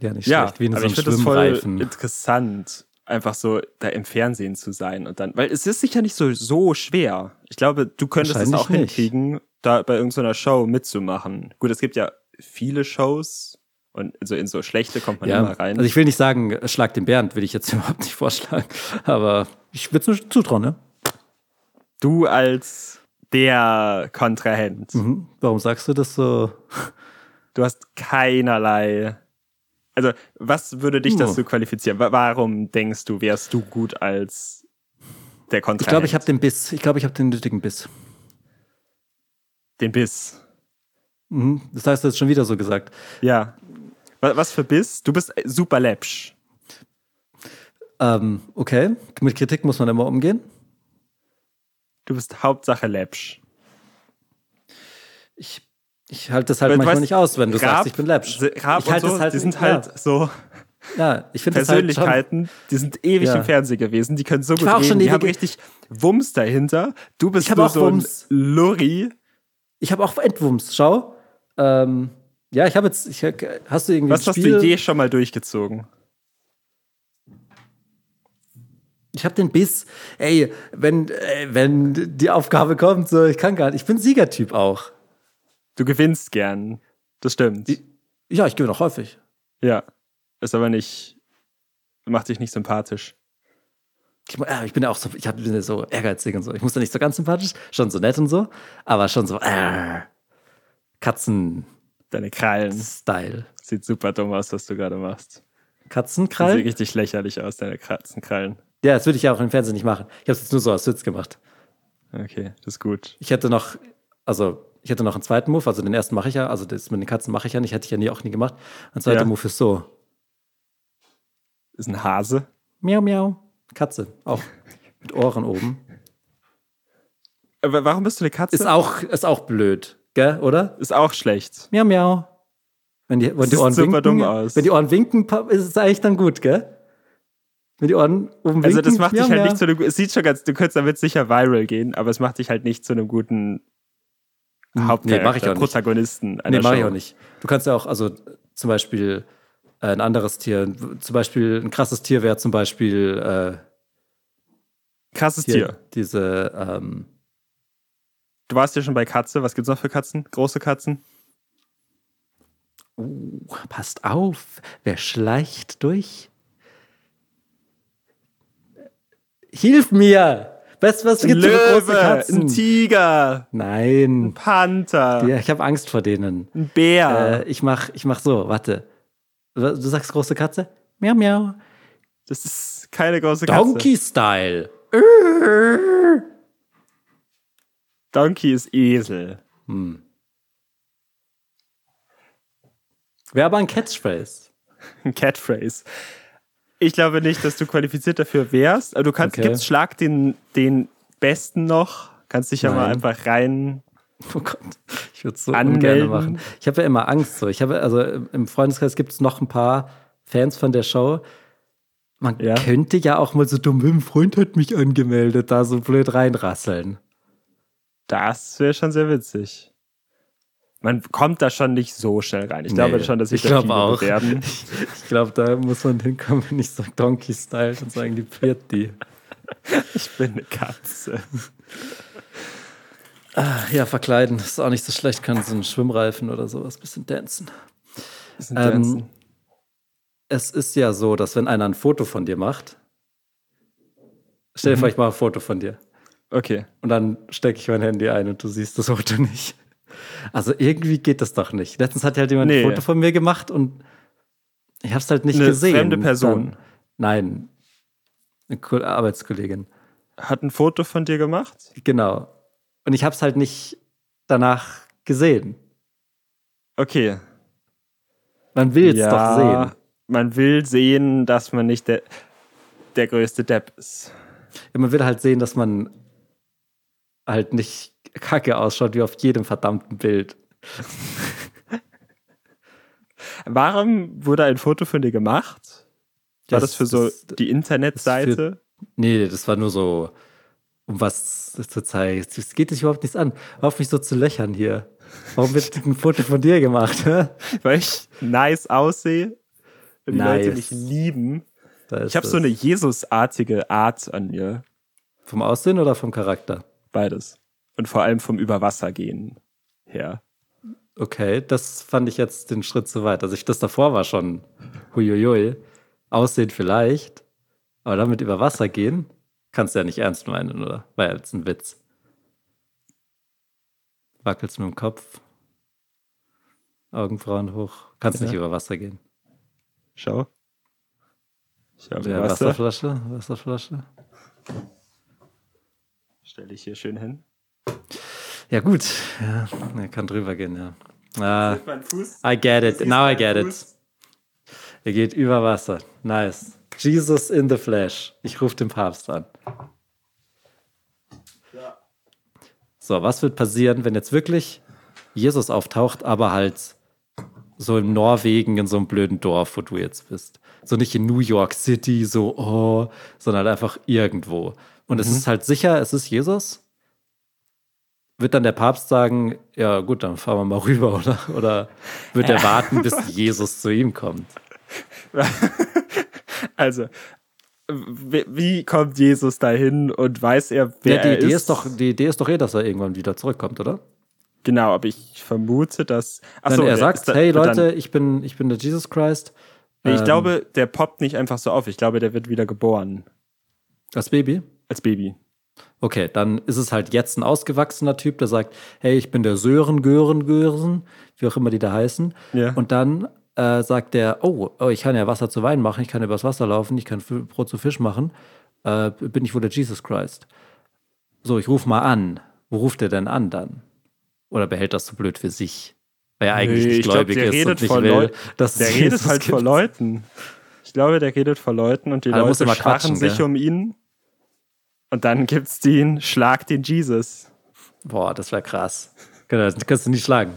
Ja, nicht Ja, schlecht, wie in aber so ich einem finde es voll interessant, einfach so da im Fernsehen zu sein und dann, weil es ist sicher nicht so, so schwer. Ich glaube, du könntest es auch nicht. hinkriegen, da bei irgendeiner Show mitzumachen. Gut, es gibt ja viele Shows und so in so schlechte kommt man Ja, immer rein. also ich will nicht sagen, schlag den Bernd, will ich jetzt überhaupt nicht vorschlagen. Aber ich würde es zutrauen, ne? du als der Kontrahent, Mhm. Warum sagst du das so? du hast keinerlei. Also, was würde dich dazu qualifizieren? Wa- Warum denkst du, wärst du gut als der Ich Kontrahent? glaube, ich habe den Biss. Ich glaube, ich habe den nötigen Biss. den Biss. Mhm. Das hast du jetzt schon wieder so gesagt. Ja. Wa- Was für Biss? Du bist super läppsch. Ähm, okay, mit Kritik muss man immer umgehen. Du bist Hauptsache läppsch. Ich, ich halte das halt manchmal weißt, nicht aus, wenn du Raab- sagst, ich bin läppsch. Raab ich halte so, es halt die sind ja, halt so Ja, ich finde halt Persönlichkeiten, die sind ewig Ja. im Fernsehen gewesen, die können so gut war auch reden, schon die ewig- haben richtig Wumms dahinter. Du bist Ich nur auch so ein Wumms. Lurri. Ich habe auch Endwumms, schau. Ähm, ja, ich habe jetzt, ich, hast du irgendwie Was hast Spiel? du je schon mal durchgezogen? Ich habe den Biss. Ey, wenn, äh, wenn die Aufgabe kommt, so, ich kann gar nicht. Ich bin Siegertyp auch. Du gewinnst gern. Das stimmt. Ja, ich gewinne auch häufig. ja. Ist aber nicht, macht dich nicht sympathisch. Ich, mu- äh, ich bin ja auch so, ich hab- bin ja so ehrgeizig und so. Ich muss da nicht so ganz sympathisch, schon so nett und so, aber schon so äh, Katzen-Style. Deine Krallen. Sieht super dumm aus, was du gerade machst. Sieht Katzenkrallen? richtig lächerlich aus, deine Katzenkrallen. Ja, das würde ich ja auch im Fernsehen nicht machen. Ich habe es jetzt nur so aus Witz gemacht. Okay, das ist gut. Ich hätte noch, also ich hätte noch einen zweiten Move, also den ersten mache ich ja, also das mit den Katzen mache ich ja nicht, hätte ich ja nie auch nie gemacht. Ein zweiter Ja. Move ist so. Ist ein Hase. Miau, miau. Katze, auch mit Ohren oben. Aber warum bist du eine Katze? Ist auch, ist auch blöd, gell, oder? Ist auch schlecht. Miau, miau. Wenn die, wenn die sieht Ohren super winken, dumm aus. wenn die Ohren winken, ist es eigentlich dann gut, gell? Wenn die Ohren oben winken. Also das macht miau, dich halt miau. nicht zu einem, es sieht schon ganz, du könntest damit sicher viral gehen, aber es macht dich halt nicht zu einem guten Hauptcharakter, mach ich auch nicht. Protagonisten einer Nee, mach ich auch nicht. Du kannst ja auch, also zum Beispiel äh, ein anderes Tier, zum Beispiel ein krasses Tier wäre zum Beispiel äh, Krasses Tier. diese, ähm, Du warst ja schon bei Katze. Was gibt's noch für Katzen? Große Katzen? uh, passt auf, wer schleicht durch? Hilf mir! Was Ein gibt's für große Löwe, Katzen? ein Tiger, ein Nein, Panther, ja, ich habe Angst vor denen. ein Bär. Äh, ich mach, ich mach so, warte. Du sagst große Katze? Miau, miau. das ist keine große Katze. Donkey-Style. Donkey ist Esel. Wäre aber ein Catchphrase. Ein Catphrase. Ich glaube nicht, dass du qualifiziert dafür wärst. Aber du kannst, Okay. gibt's Schlag den, den Besten noch. Kannst dich ja mal Nein. einfach rein. Oh Gott, ich würde es so ungern machen. Ich habe ja immer Angst so. Ich habe also im Freundeskreis gibt es noch ein paar Fans von der Show. Man Ja. könnte ja auch mal so dumm, ein Freund hat mich angemeldet, da so blöd reinrasseln. Das wäre schon sehr witzig. Man kommt da schon nicht so schnell rein. Ich glaube Nee, schon, dass sich ich da glaube viele auch. bewerben. Ich glaube, da muss man hinkommen, wenn ich so Donkey-Style und sagen, die die. Ich bin eine Katze. Ja, verkleiden ist auch nicht so schlecht. Kann so einen Schwimmreifen oder sowas, bisschen dancen. Bisschen Ähm, dancen. Es ist ja so, dass wenn einer ein Foto von dir macht, stell dir Mhm. ich mache ein Foto von dir. Okay. Und dann stecke ich mein Handy ein und du siehst das Foto nicht. Also irgendwie geht das doch nicht. Letztens hat halt jemand Nee. ein Foto von mir gemacht und ich habe es halt nicht Eine gesehen. fremde Person? Dann, nein, eine Ko- Arbeitskollegin. Hat ein Foto von dir gemacht? Genau. Und ich habe es halt nicht danach gesehen. Okay. Man will es doch sehen. Man will sehen, dass man nicht der, der größte Depp ist. Ja, man will halt sehen, dass man halt nicht kacke ausschaut wie auf jedem verdammten Bild. Warum wurde ein Foto von dir gemacht? War das, Das- für so das- die Internetseite? Nee, das war nur so, um was zu zeigen. Es geht dich überhaupt nichts an. Hör auf mich so zu löchern hier. Warum wird ein Foto von dir gemacht? Weil ich nice aussehe und die Leute Nice. mich lieben. Ich habe so eine Jesusartige Art an mir. Vom Aussehen oder vom Charakter? Beides. Und vor allem vom Überwassergehen her. Okay, das fand ich jetzt den Schritt zu weit. Also ich das davor war schon huiuiui. Aussehen vielleicht, aber damit über Wasser gehen, kannst du ja nicht ernst meinen, oder? War ja jetzt ein Witz. Wackelst mit dem Kopf, Augenbrauen hoch, kannst nicht Ja. über Wasser gehen. Schau. Ich habe Ja, Wasser. Wasserflasche, Wasserflasche. Stelle ich hier schön hin. Ja, gut. Ja, er kann drüber gehen, ja. Fuß. I get it. Now I get it. Er geht über Wasser. Nice. Jesus in the flesh. Ich rufe den Papst an. So, was wird passieren, wenn jetzt wirklich Jesus auftaucht, aber halt so in Norwegen in so einem blöden Dorf, wo du jetzt bist? So nicht in New York City, so, oh, sondern einfach irgendwo. Und es ist halt sicher, es ist Jesus. Wird dann der Papst sagen, ja gut, dann fahren wir mal rüber, oder? Oder wird er warten, bis Jesus zu ihm kommt? Also, wie, kommt Jesus dahin und weiß er, wer Ja, die er Idee ist? ist doch, die Idee ist doch eh, dass er irgendwann wieder zurückkommt, oder? Genau, aber ich vermute, dass. Achso, er sagt, da- hey Leute, Dann, ich bin, ich bin der Jesus Christ. nee, ich ähm, glaube, der poppt nicht einfach so auf. Ich glaube, der wird wieder geboren. Als Baby? Als Baby. Okay, dann ist es halt jetzt ein ausgewachsener Typ, der sagt, hey, ich bin der Sören, Gören, Gören, wie auch immer die da heißen. Ja. Und dann äh, sagt der, oh, oh, ich kann ja Wasser zu Wein machen, ich kann übers Wasser laufen, ich kann F- Brot zu Fisch machen. Äh, bin ich wohl der Jesus Christ? So, ich rufe mal an. Wo ruft er denn an dann? Oder behält das so blöd für sich? Weil er eigentlich Nee, nicht ich glaub, gläubig der ist redet und nicht vor will, Leu- dass Der redet halt vor gibt. Leuten. Ich glaube, der redet vor Leuten und die muss Leute scharren sich gell? um ihn. Und dann gibt's den Schlag den Jesus. Boah, das wäre krass. Genau, das kannst du nicht schlagen.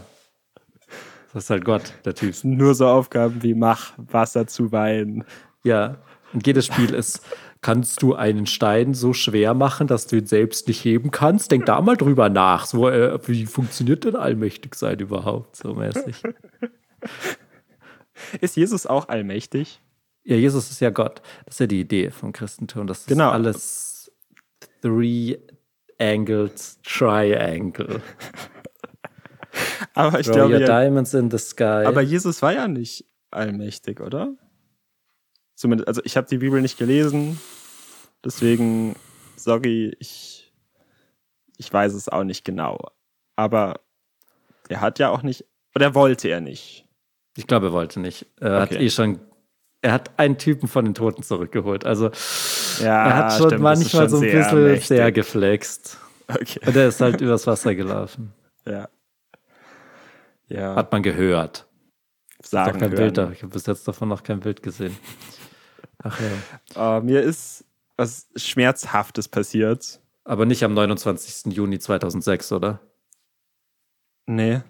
Das ist halt Gott, der Typ. Nur so Aufgaben wie mach Wasser zu Wein. Ja. Und jedes Spiel ist, kannst du einen Stein so schwer machen, dass du ihn selbst nicht heben kannst? Denk da mal drüber nach. So, äh, wie funktioniert denn allmächtig sein überhaupt? So mäßig. Ist Jesus auch allmächtig? Ja, Jesus ist ja Gott. Das ist ja die Idee vom Christentum. Das ist Genau. alles three-angled triangle. Aber ich Throw glaube, your ja, diamonds in the sky. aber Jesus war ja nicht allmächtig, oder? Zumindest, also ich habe die Bibel nicht gelesen, deswegen, sorry, ich, ich weiß es auch nicht genau. Aber er hat ja auch nicht, oder wollte er nicht. Ich glaube, er wollte nicht. Er hat Okay. eh schon. Er hat einen Typen von den Toten zurückgeholt. Also Ja, er hat schon stimmt, manchmal schon so ein bisschen mächtig. sehr geflext. Okay, Und er ist halt übers Wasser gelaufen. ja. Ja, Hat man gehört. Sagen kein hören. Bild da. Ich habe bis jetzt davon noch kein Bild gesehen. Ach ja. Äh, mir ist was Schmerzhaftes passiert. Aber nicht am 29. Juni 2006, oder? Nee.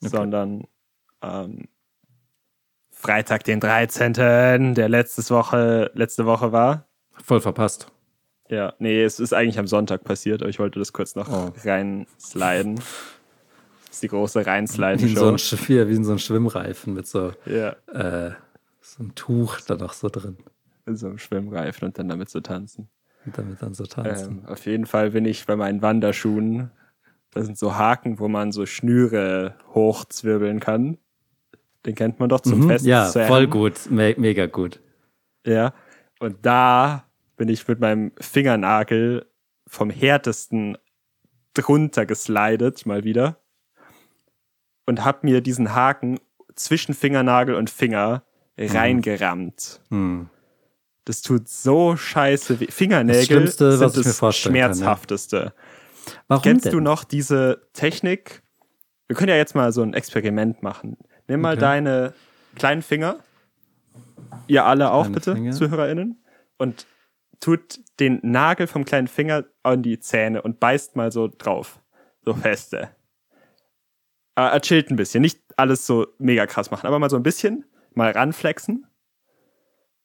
Sondern ähm, Freitag, den 13., der letztes Woche, letzte Woche war. Voll verpasst. Ja, nee, es ist eigentlich am Sonntag passiert, aber ich wollte das kurz noch Oh. reinsliden. Das ist die große Wie in, so Reinsliden-Show. ein, Sch- wie, wie in so einem Schwimmreifen mit so, Ja, äh, so einem Tuch da noch so drin. in so einem Schwimmreifen und dann damit zu tanzen. Und damit dann so tanzen. Ähm, auf jeden Fall bin ich bei meinen Wanderschuhen. Da sind so Haken, wo man so Schnüre hochzwirbeln kann. Den kennt man doch zum Mhm, Fest. ja, voll gut. Me mega gut. Ja. Und da bin ich mit meinem Fingernagel vom härtesten drunter geslidet, mal wieder. Und hab mir diesen Haken zwischen Fingernagel und Finger reingerammt. Hm. Das tut so scheiße weh. Fingernägel Das Schlimmste, sind was ich mir das vorstellen kann, ja. schmerzhafteste. Warum Kennst denn? du noch diese Technik? Wir können ja jetzt mal so ein Experiment machen. Nimm mal Okay. deine kleinen Finger, ihr alle auch Kleine bitte, Finger. ZuhörerInnen, und tut den Nagel vom kleinen Finger an die Zähne und beißt mal so drauf. So feste. Äh, er chillt ein bisschen. Nicht alles so mega krass machen, aber mal so ein bisschen. Mal ranflexen.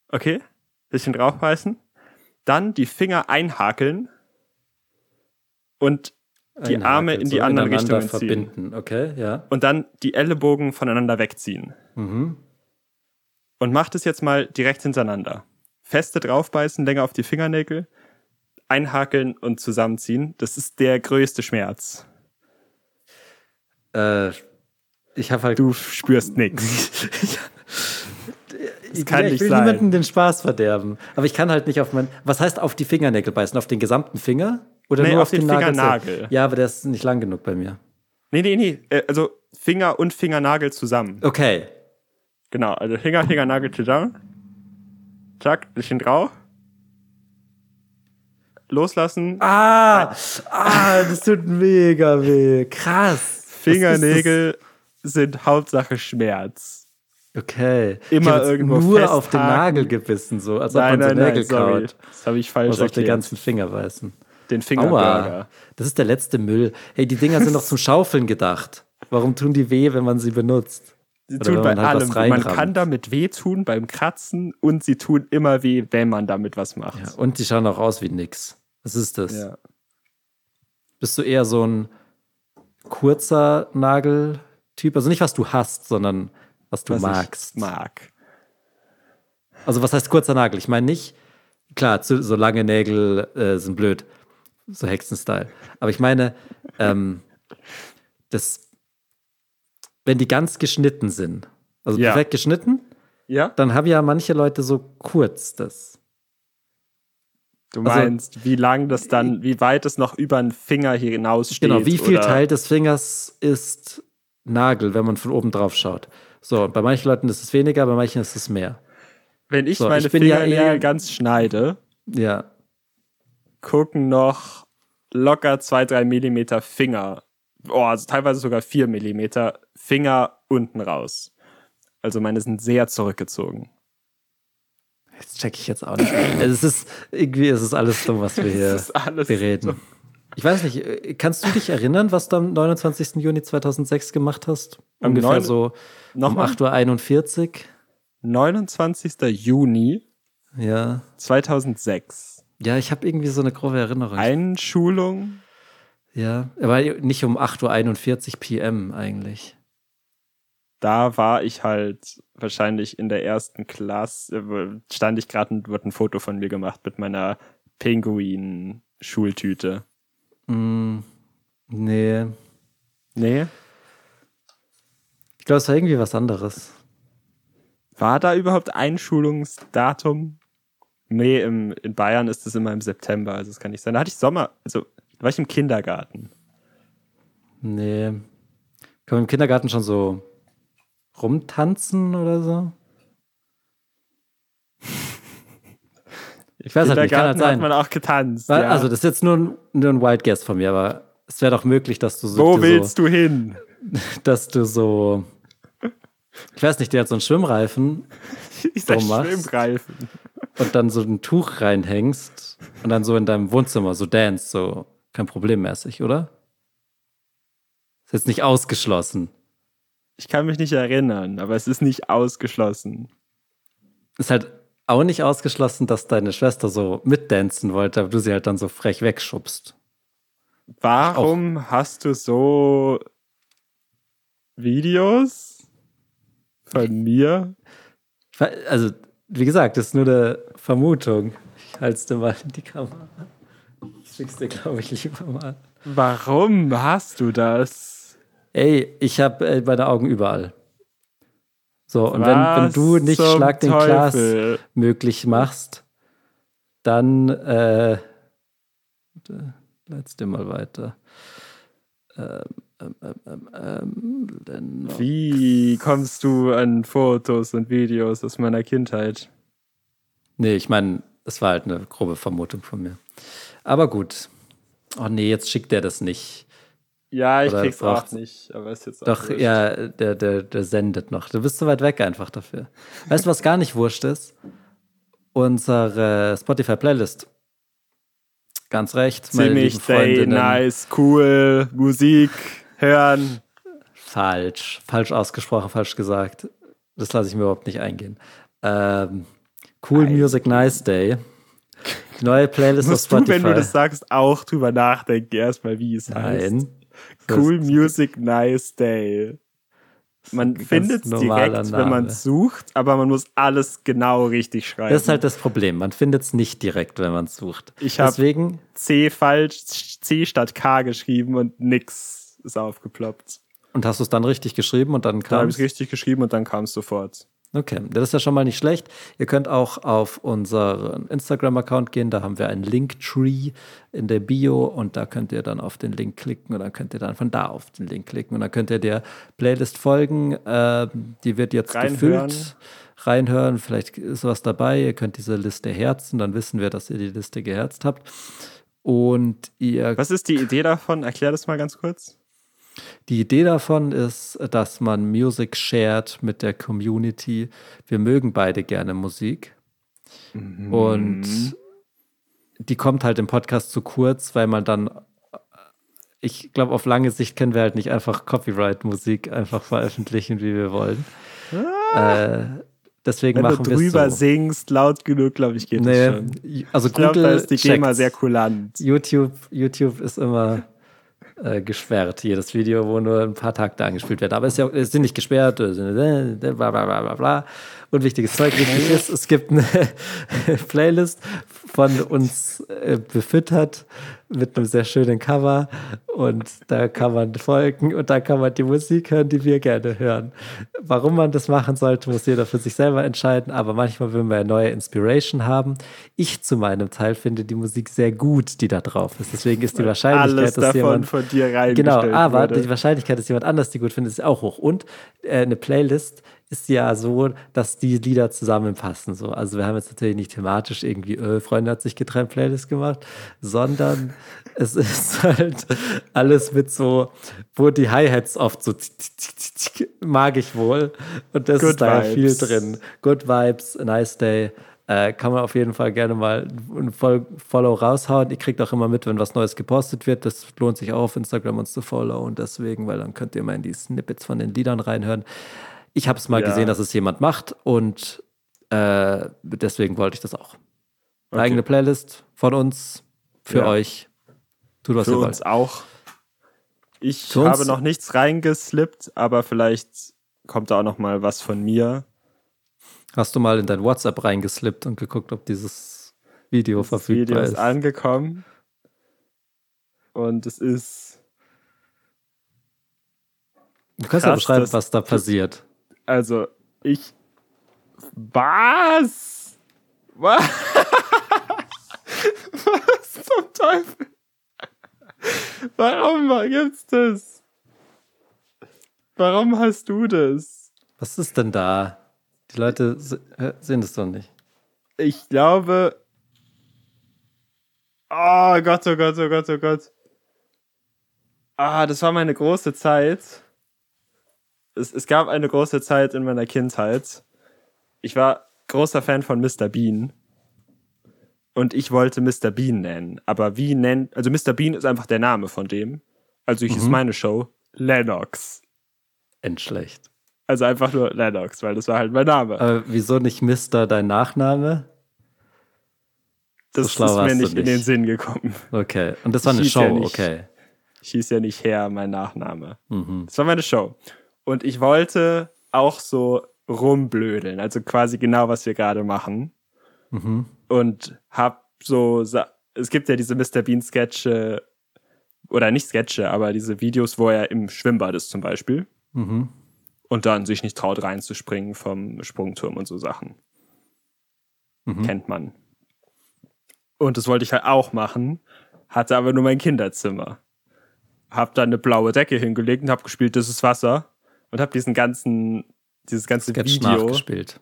Okay. Bisschen draufbeißen. Dann die Finger einhakeln und die Einhaken, Arme in die so Richtungen ziehen. verbinden. Okay, ja. Und dann die Ellenbogen voneinander wegziehen. Mhm. Und macht es jetzt mal direkt hintereinander. Feste draufbeißen, länger auf die Fingernägel, einhakeln und zusammenziehen. Das ist der größte Schmerz. Äh, ich habe halt. Du spürst nichts. ich, kann ich nicht will sein. niemanden den Spaß verderben. Aber ich kann halt nicht auf mein. Was heißt auf die Fingernägel beißen? Auf den gesamten Finger? Oder Nee, nur auf auf, den Nagel Fingernagel. Ja, aber der ist nicht lang genug bei mir. Nee, nee, nee. Äh, Also Finger und Fingernagel zusammen. Okay. Genau, also Finger, Fingernagel zusammen. Zack, bisschen drauf. Loslassen. Ah, ah, das tut mega weh. Krass. Fingernägel sind Hauptsache Schmerz. Okay. Immer irgendwo nur auf den festhaken. Nagel gebissen, so als ob Nein, man so nein, nein, Nägel sorry. kaut. Das habe ich falsch Muss auf den erklärt. ganzen Finger beißen. Den Aua. Fingerburger. Das ist der letzte Müll. Hey, die Dinger sind doch zum Schaufeln gedacht. Warum tun die weh, wenn man sie benutzt? Sie Oder tun bei man halt allem. Man kann damit weh tun beim Kratzen und sie tun immer weh, wenn man damit was macht. Ja, und die schauen auch aus wie nix. Was ist das? Ja. Bist du eher so ein kurzer Nageltyp? Also nicht, was du hast, sondern was du Was magst. Ich mag. Also was heißt kurzer Nagel? Ich meine nicht, klar, zu, so lange Nägel äh, sind blöd, so Hexenstyle. Aber ich meine, ähm, das, wenn die ganz geschnitten sind, also Ja. perfekt geschnitten, Ja? dann haben ja manche Leute so kurz das. Du Also- meinst, wie lang das dann, wie weit es noch über den Finger hinaus steht? Genau, wie viel oder? Teil des Fingers ist Nagel, wenn man von oben drauf schaut? So, bei manchen Leuten ist es weniger, bei manchen ist es mehr. Wenn ich So, meine ich bin ja Fingernägel eher- ganz schneide, Ja. Gucken noch locker zwei, drei Millimeter Finger, oh, also teilweise sogar vier Millimeter Finger unten raus. Also meine sind sehr zurückgezogen. Das check ich jetzt auch nicht. Also es ist, irgendwie ist es alles dumm, was wir hier ist bereden. dumm. Ich weiß nicht, kannst du dich erinnern, was du am 29. Juni 2006 gemacht hast? Am Ungefähr neun- so um Nochmal? 8.41 Uhr. 29. Juni Ja. 2006. Ja, ich habe irgendwie so eine grobe Erinnerung. Einschulung. ja, aber nicht um 8.41 Uhr PM eigentlich. Da war ich halt wahrscheinlich in der ersten Klasse, äh, stand ich gerade und wurde ein Foto von mir gemacht mit meiner Pinguin-Schultüte. Mm, nee. Nee. Ich glaube, es war irgendwie was anderes. War da überhaupt Einschulungsdatum? Nee, im, in Bayern ist es immer im September, also das kann nicht sein. Da hatte ich Sommer, also da war ich im Kindergarten. Nee. Kann man im Kindergarten schon so rumtanzen oder so? Ich weiß halt nicht, kann halt Kindergarten hat sein. man auch getanzt. Weil- ja. Also, das ist jetzt nur ein, nur ein Wild Guess von mir, aber es wäre doch möglich, dass du so, Wo willst so, du hin? dass du so, ich weiß nicht, der hat so einen Schwimmreifen Wo machst? Schwimmreifen. und dann so ein Tuch reinhängst und dann so in deinem Wohnzimmer so dance, so kein Problem mäßig, oder? Ist jetzt nicht ausgeschlossen. Ich kann mich nicht erinnern, aber es ist nicht ausgeschlossen. Ist halt auch nicht ausgeschlossen, dass deine Schwester so mitdancen wollte, aber du sie halt dann so frech wegschubst. Warum hast du so Videos von mir? Also, wie gesagt, das ist nur eine Vermutung. Ich halte es dir mal in die Kamera. Ich schick's dir, glaube ich, lieber mal. Warum hast du das? Ey, ich habe äh, meine Augen überall. So, und wenn, wenn du nicht Schlag den Glas möglich machst, dann äh, leit's dir mal weiter. Ähm, ähm, ähm, ähm, ähm, Wie kommst du an Fotos und Videos aus meiner Kindheit? Nee, ich meine, es war halt eine grobe Vermutung von mir. Aber gut. Oh nee, jetzt schickt er das nicht. Ja, ich Oder krieg's auch nicht, aber ist jetzt auch Doch, wurscht. ja, der, der, der sendet noch. Du bist zu weit weg einfach dafür. Weißt du, was gar nicht wurscht ist? Unsere Spotify-Playlist. Ganz recht, meine Ziemlich lieben day, Freundinnen. nice, cool, Musik hören. Falsch. Falsch ausgesprochen, falsch gesagt. Das lasse ich mir überhaupt nicht eingehen. Ähm, cool Music Nice Day. Die neue Playlist auf Musst du, Spotify. wenn du das sagst, auch drüber nachdenken, erstmal, wie es heißt. Nein. Cool Das- Music Nice Day. Man findet es direkt, wenn man Name. sucht, aber man muss alles genau richtig schreiben. Das ist halt das Problem. Man findet es nicht direkt, wenn man es sucht. Ich hab- Deswegen, C falsch, C statt K geschrieben und nix ist aufgeploppt. und hast du es dann richtig geschrieben und dann Da habe kam ich es richtig geschrieben und dann kam es sofort. Okay, das ist ja schon mal nicht schlecht. Ihr könnt auch auf unseren Instagram-Account gehen, da haben wir einen Linktree in der Bio und da könnt ihr dann auf den Link klicken und dann könnt ihr dann von da auf den Link klicken und dann könnt ihr der Playlist folgen. Ähm, die wird jetzt Reinhören. gefüllt. Reinhören, vielleicht ist was dabei. Ihr könnt diese Liste herzen, dann wissen wir, dass ihr die Liste geherzt habt. Und ihr Was ist die Idee davon? Erklär das mal ganz kurz. Die Idee davon ist, dass man Music shared mit der Community. Wir mögen beide gerne Musik. Und die kommt halt im Podcast zu kurz, weil man dann, ich glaube, auf lange Sicht können wir halt nicht einfach Copyright-Musik einfach veröffentlichen, wie wir wollen. Äh, deswegen Wenn du machen wir drüber so. singst, laut genug, glaube ich, geht das schon. Nee, also Ich glaube, da Google ist die GEMA sehr kulant. YouTube, YouTube ist immer äh, gesperrt, jedes Video, wo nur ein paar Takte angespielt werden. Aber es, ist ja, es sind nicht gesperrt, äh, sind, äh, bla bla bla bla bla. Unwichtiges Zeug. Wichtig ist, es gibt eine Playlist von uns äh, befüttert mit einem sehr schönen Cover und da kann man folgen und da kann man die Musik hören, die wir gerne hören. Warum man das machen sollte, muss jeder für sich selber entscheiden, aber manchmal will man ja neue Inspiration haben. Ich zu meinem Teil finde die Musik sehr gut, die da drauf ist. Deswegen ist die Wahrscheinlichkeit, Alles dass davon jemand von dir Genau, aber wurde. die Wahrscheinlichkeit, dass jemand anders die gut findet, ist auch hoch. Und äh, eine Playlist ist ja so, dass die Lieder zusammenpassen. So. Also wir haben jetzt natürlich nicht thematisch irgendwie, äh, Freunde hat sich getrennt Playlist gemacht, sondern es ist halt alles mit so, wo die Hi-Hats oft so mag ich wohl. Und das Good ist da viel drin. Good Vibes, a nice day. Äh, kann man auf jeden Fall gerne mal ein Fol- Follow raushauen. Ihr kriegt auch immer mit, wenn was Neues gepostet wird. Das lohnt sich auch auf Instagram uns zu follow und deswegen, weil dann könnt ihr mal in die Snippets von den Liedern reinhören. Ich habe es mal Ja. gesehen, dass es jemand macht und äh, deswegen wollte ich das auch. Eine Okay. eigene Playlist von uns für Ja. euch. Tut, was Für ihr uns wollt. auch. Ich Für uns- habe noch nichts reingeslippt, aber vielleicht kommt da auch noch mal was von mir. Hast du mal in dein WhatsApp reingeslippt und geguckt, ob dieses Video Das verfügbar Video ist ist? angekommen. Und es ist, Du kannst ja beschreiben, was da passiert. Also ich, was? Was? was zum Teufel? Warum gibt's das? Warum hast du das? Was ist denn da? Die Leute se- sehen das doch nicht. Ich glaube. Oh Gott, oh Gott, oh Gott, oh Gott. Ah, das war meine große Zeit. Es, es gab eine große Zeit in meiner Kindheit. Ich war großer Fan von Mr. Bean. Und ich wollte Mr. Bean nennen. Aber wie nennt. Also Mr. Bean ist einfach der Name von dem. Also ich ist meine Show Lennox. Endschlecht. Also einfach nur Lennox, weil das war halt mein Name. Aber wieso nicht Mister dein Nachname? das schlau ist mir du nicht in den nicht. Sinn gekommen. Okay. Und das war eine Show, ja nicht. okay. Ich hieß ja nicht Herr, mein Nachname. Mhm. Das war meine Show. Und ich wollte auch so rumblödeln, also quasi genau, was wir gerade machen. Mhm. Und hab so, es gibt ja diese Mr. Bean Sketche, oder nicht Sketche, aber diese Videos, wo er im Schwimmbad ist zum Beispiel. Mhm. Und dann sich nicht traut reinzuspringen vom Sprungturm und so Sachen. Mhm. Kennt man. Und das wollte ich halt auch machen, hatte aber nur mein Kinderzimmer. Hab da eine blaue Decke hingelegt und hab gespielt, das ist Wasser. Und hab diesen ganzen, dieses ganze Sketch Video nachgespielt.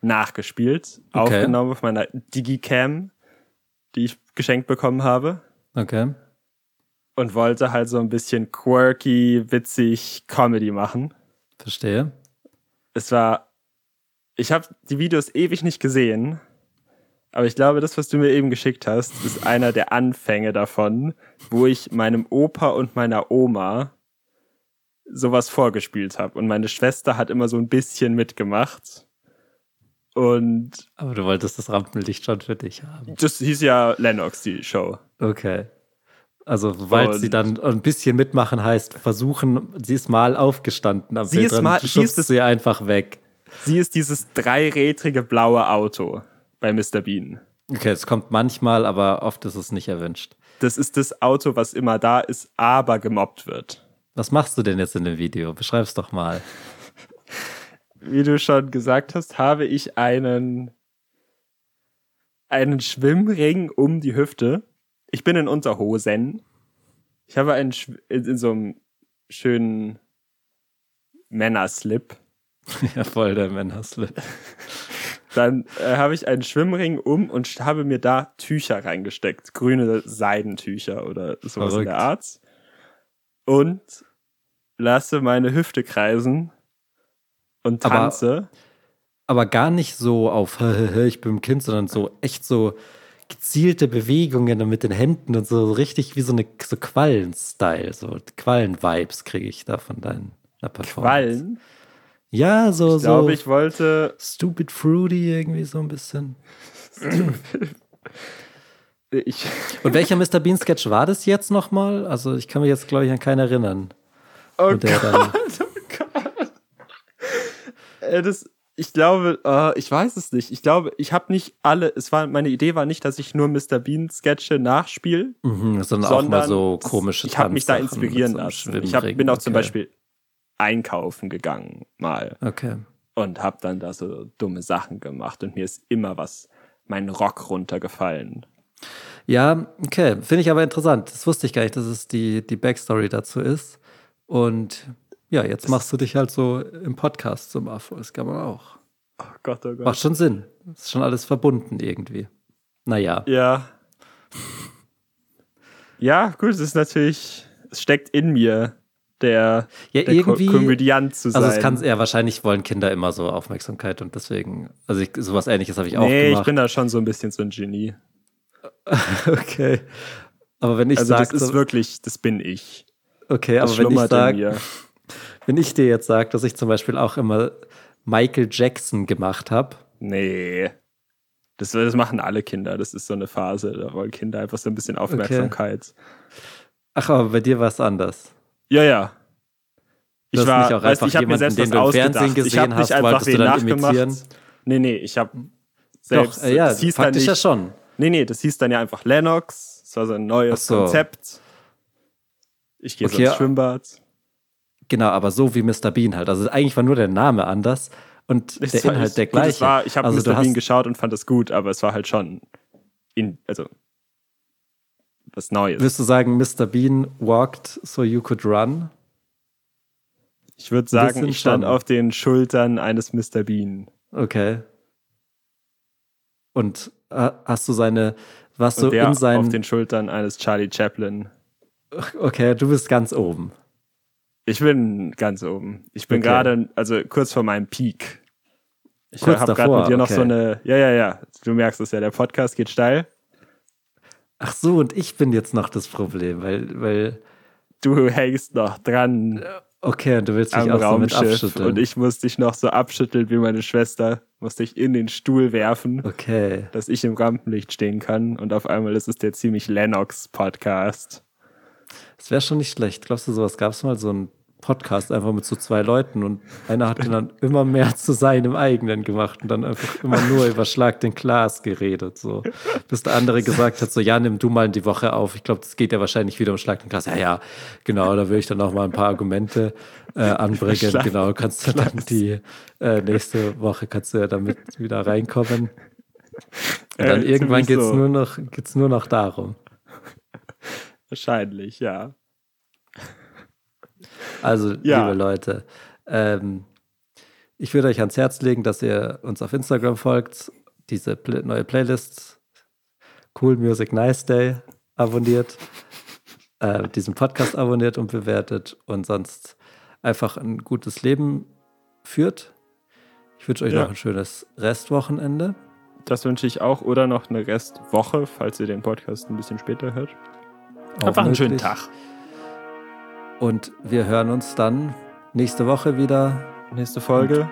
nachgespielt, Okay. aufgenommen auf meiner Digicam, die ich geschenkt bekommen habe. Okay. Und wollte halt so ein bisschen quirky, witzig Comedy machen. Verstehe. es war, ich habe die Videos ewig nicht gesehen, aber ich glaube, das, was du mir eben geschickt hast, ist einer der Anfänge davon, wo ich meinem Opa und meiner Oma sowas vorgespielt habe. Und meine Schwester hat immer so ein bisschen mitgemacht. Und Aber du wolltest das Rampenlicht schon für dich haben. das hieß ja Lennox, die Show. Okay. Also, weil Und- sie dann ein bisschen mitmachen heißt, versuchen, sie ist mal aufgestanden am Sie Bild ist dran, mal- sie ist das- sie einfach weg. Sie ist dieses dreirädrige blaue Auto bei Mr. Bean. Okay, es kommt manchmal, aber oft ist es nicht erwünscht. Das ist das Auto, was immer da ist, aber gemobbt wird. Was machst du denn jetzt in dem Video? Beschreib's doch mal. wie du schon gesagt hast, habe ich einen, einen Schwimmring um die Hüfte. Ich bin in Unterhosen. Ich habe einen Schw in, in so einem schönen Männerslip. ja, voll der Männerslip. Dann äh, habe ich einen Schwimmring um und habe mir da Tücher reingesteckt. Grüne Seidentücher oder sowas in Verrückt. der Art. Und lasse meine Hüfte kreisen und Aber- tanze. Aber gar nicht so auf, ich bin ein Kind, sondern so echt so gezielte Bewegungen mit den Händen und so richtig wie so eine so Quallen-Style, so Quallen-Vibes kriege ich da von deiner Performance. Quallen. Ja, so, Ich glaube, so ich wollte. stupid fruity irgendwie so ein bisschen. Ich, Und welcher Mr. Bean Sketch war das jetzt nochmal? Also ich kann mich jetzt glaube ich an keinen erinnern. oh Gott, oh Gott. Äh, Das, ich glaube, äh, ich weiß es nicht. Ich glaube, ich habe nicht alle, es war, meine Idee war nicht, dass ich nur Mr. Bean Sketche nachspiele, Mhm, sondern, auch mal so das- komische Ich habe mich da inspirieren so lassen. Ich hab, bin auch zum Okay. Beispiel einkaufen gegangen mal Okay. und habe dann da so dumme Sachen gemacht und mir ist immer was, mein Rock runtergefallen. Ja, okay. Finde ich aber interessant. Das wusste ich gar nicht, dass es die, die Backstory dazu ist. Und ja, jetzt machst du dich halt so im Podcast zum Afro. Das kann man auch. Oh Gott, oh Gott. Macht schon Sinn. Ist schon alles verbunden irgendwie. Naja. Ja. Ja, gut, es ist natürlich, es steckt in mir, der, Ja, der irgendwie. Ko Komödiant zu sein. Also es kann ja wahrscheinlich wollen Kinder immer so Aufmerksamkeit und deswegen, also ich, sowas ähnliches habe ich auch nee, ich gemacht. bin da schon so ein bisschen so ein Genie. okay. Aber wenn ich Also sage, das ist wirklich, das bin ich. okay, Das aber wenn ich sage, wenn ich dir jetzt sage, dass ich zum Beispiel auch immer Michael Jackson gemacht habe, Nee. Das, das machen alle Kinder. Das ist so eine Phase. Da wollen Kinder einfach so ein bisschen Aufmerksamkeit. ach, aber bei dir war es anders. Ja, ja. Ich war, auch weißt, ich habe mir selbst den ausgedacht. Fernsehen ich habe gesehen nicht hast, einfach wen nachgemacht. imitieren? Nee, nee, ich habe selbst. Doch, äh, ja, das faktisch ja schon. Nee, nee, das hieß dann ja einfach Lennox. Das war so ein neues so. Konzept. Ich gehe Okay, so ins. Schwimmbad. Genau, aber so wie Mr. Bean halt. Also eigentlich war nur der Name anders und Das der Inhalt der gleiche. war, ich habe also Mr. Bean geschaut und fand das gut, aber es war halt schon in, also was Neues. Wirst du sagen, Mr. Bean walked so you could run? Ich würde sagen, ich stand schon. auf den Schultern eines Mr. Bean. Okay. Und hast du seine, du der in auf seinen, den Schultern eines Charlie Chaplin. okay, du bist ganz oben. Ich bin ganz oben. Ich bin Okay. gerade, also kurz vor meinem Peak. Ich habe gerade mit dir noch okay. so eine, ja, ja, ja, du merkst es ja, der Podcast geht steil. Ach so, und ich bin jetzt noch das Problem, weil, weil, Du hängst noch dran okay, und du willst mich am auch so mit abschütteln. und ich muss dich noch so abschütteln wie meine Schwester, muss dich in den Stuhl werfen, okay. dass ich im Rampenlicht stehen kann und auf einmal ist es der ziemlich Lennox Podcast. Das wäre schon nicht schlecht. Glaubst du, sowas gab es mal, so einen Podcast einfach mit so zwei Leuten und einer hat dann immer mehr zu seinem eigenen gemacht und dann einfach immer nur über Schlag den Glas geredet. So. Bis der andere gesagt hat, so ja, nimm du mal die Woche auf. Ich glaube, das geht ja wahrscheinlich wieder um Schlag den Glas. Ja, ja, genau, da will ich dann noch mal ein paar Argumente äh, anbringen. Schlag- genau, kannst du dann die äh, nächste Woche kannst du ja damit wieder reinkommen. Und dann Äh, irgendwann ziemlich geht's so. nur noch geht's nur noch darum. Wahrscheinlich, ja. Also, Ja. liebe Leute, ähm, ich würde euch ans Herz legen, dass ihr uns auf Instagram folgt, diese Pl neue Playlist Cool Music Nice Day abonniert, äh, diesen Podcast abonniert und bewertet und sonst einfach ein gutes Leben führt. Ich wünsche euch Ja. noch ein schönes Restwochenende. Das wünsche ich auch oder noch eine Restwoche, falls ihr den Podcast ein bisschen später hört. Auch Einfach einen schönen möglich. Tag. Und wir hören uns dann nächste Woche wieder. Nächste Folge.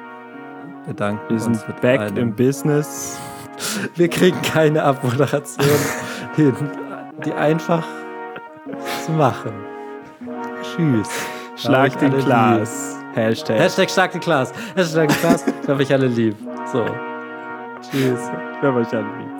Bedanken Wir sind uns mit back einem im Business. Wir kriegen keine Abmoderation hin, die einfach zu machen. Tschüss. Hab Schlag den Glas. Hashtag. Hashtag stark den Glas. Hashtag den Glas. Ich habe ich alle lieb. So. Tschüss. Ich hab euch alle lieb.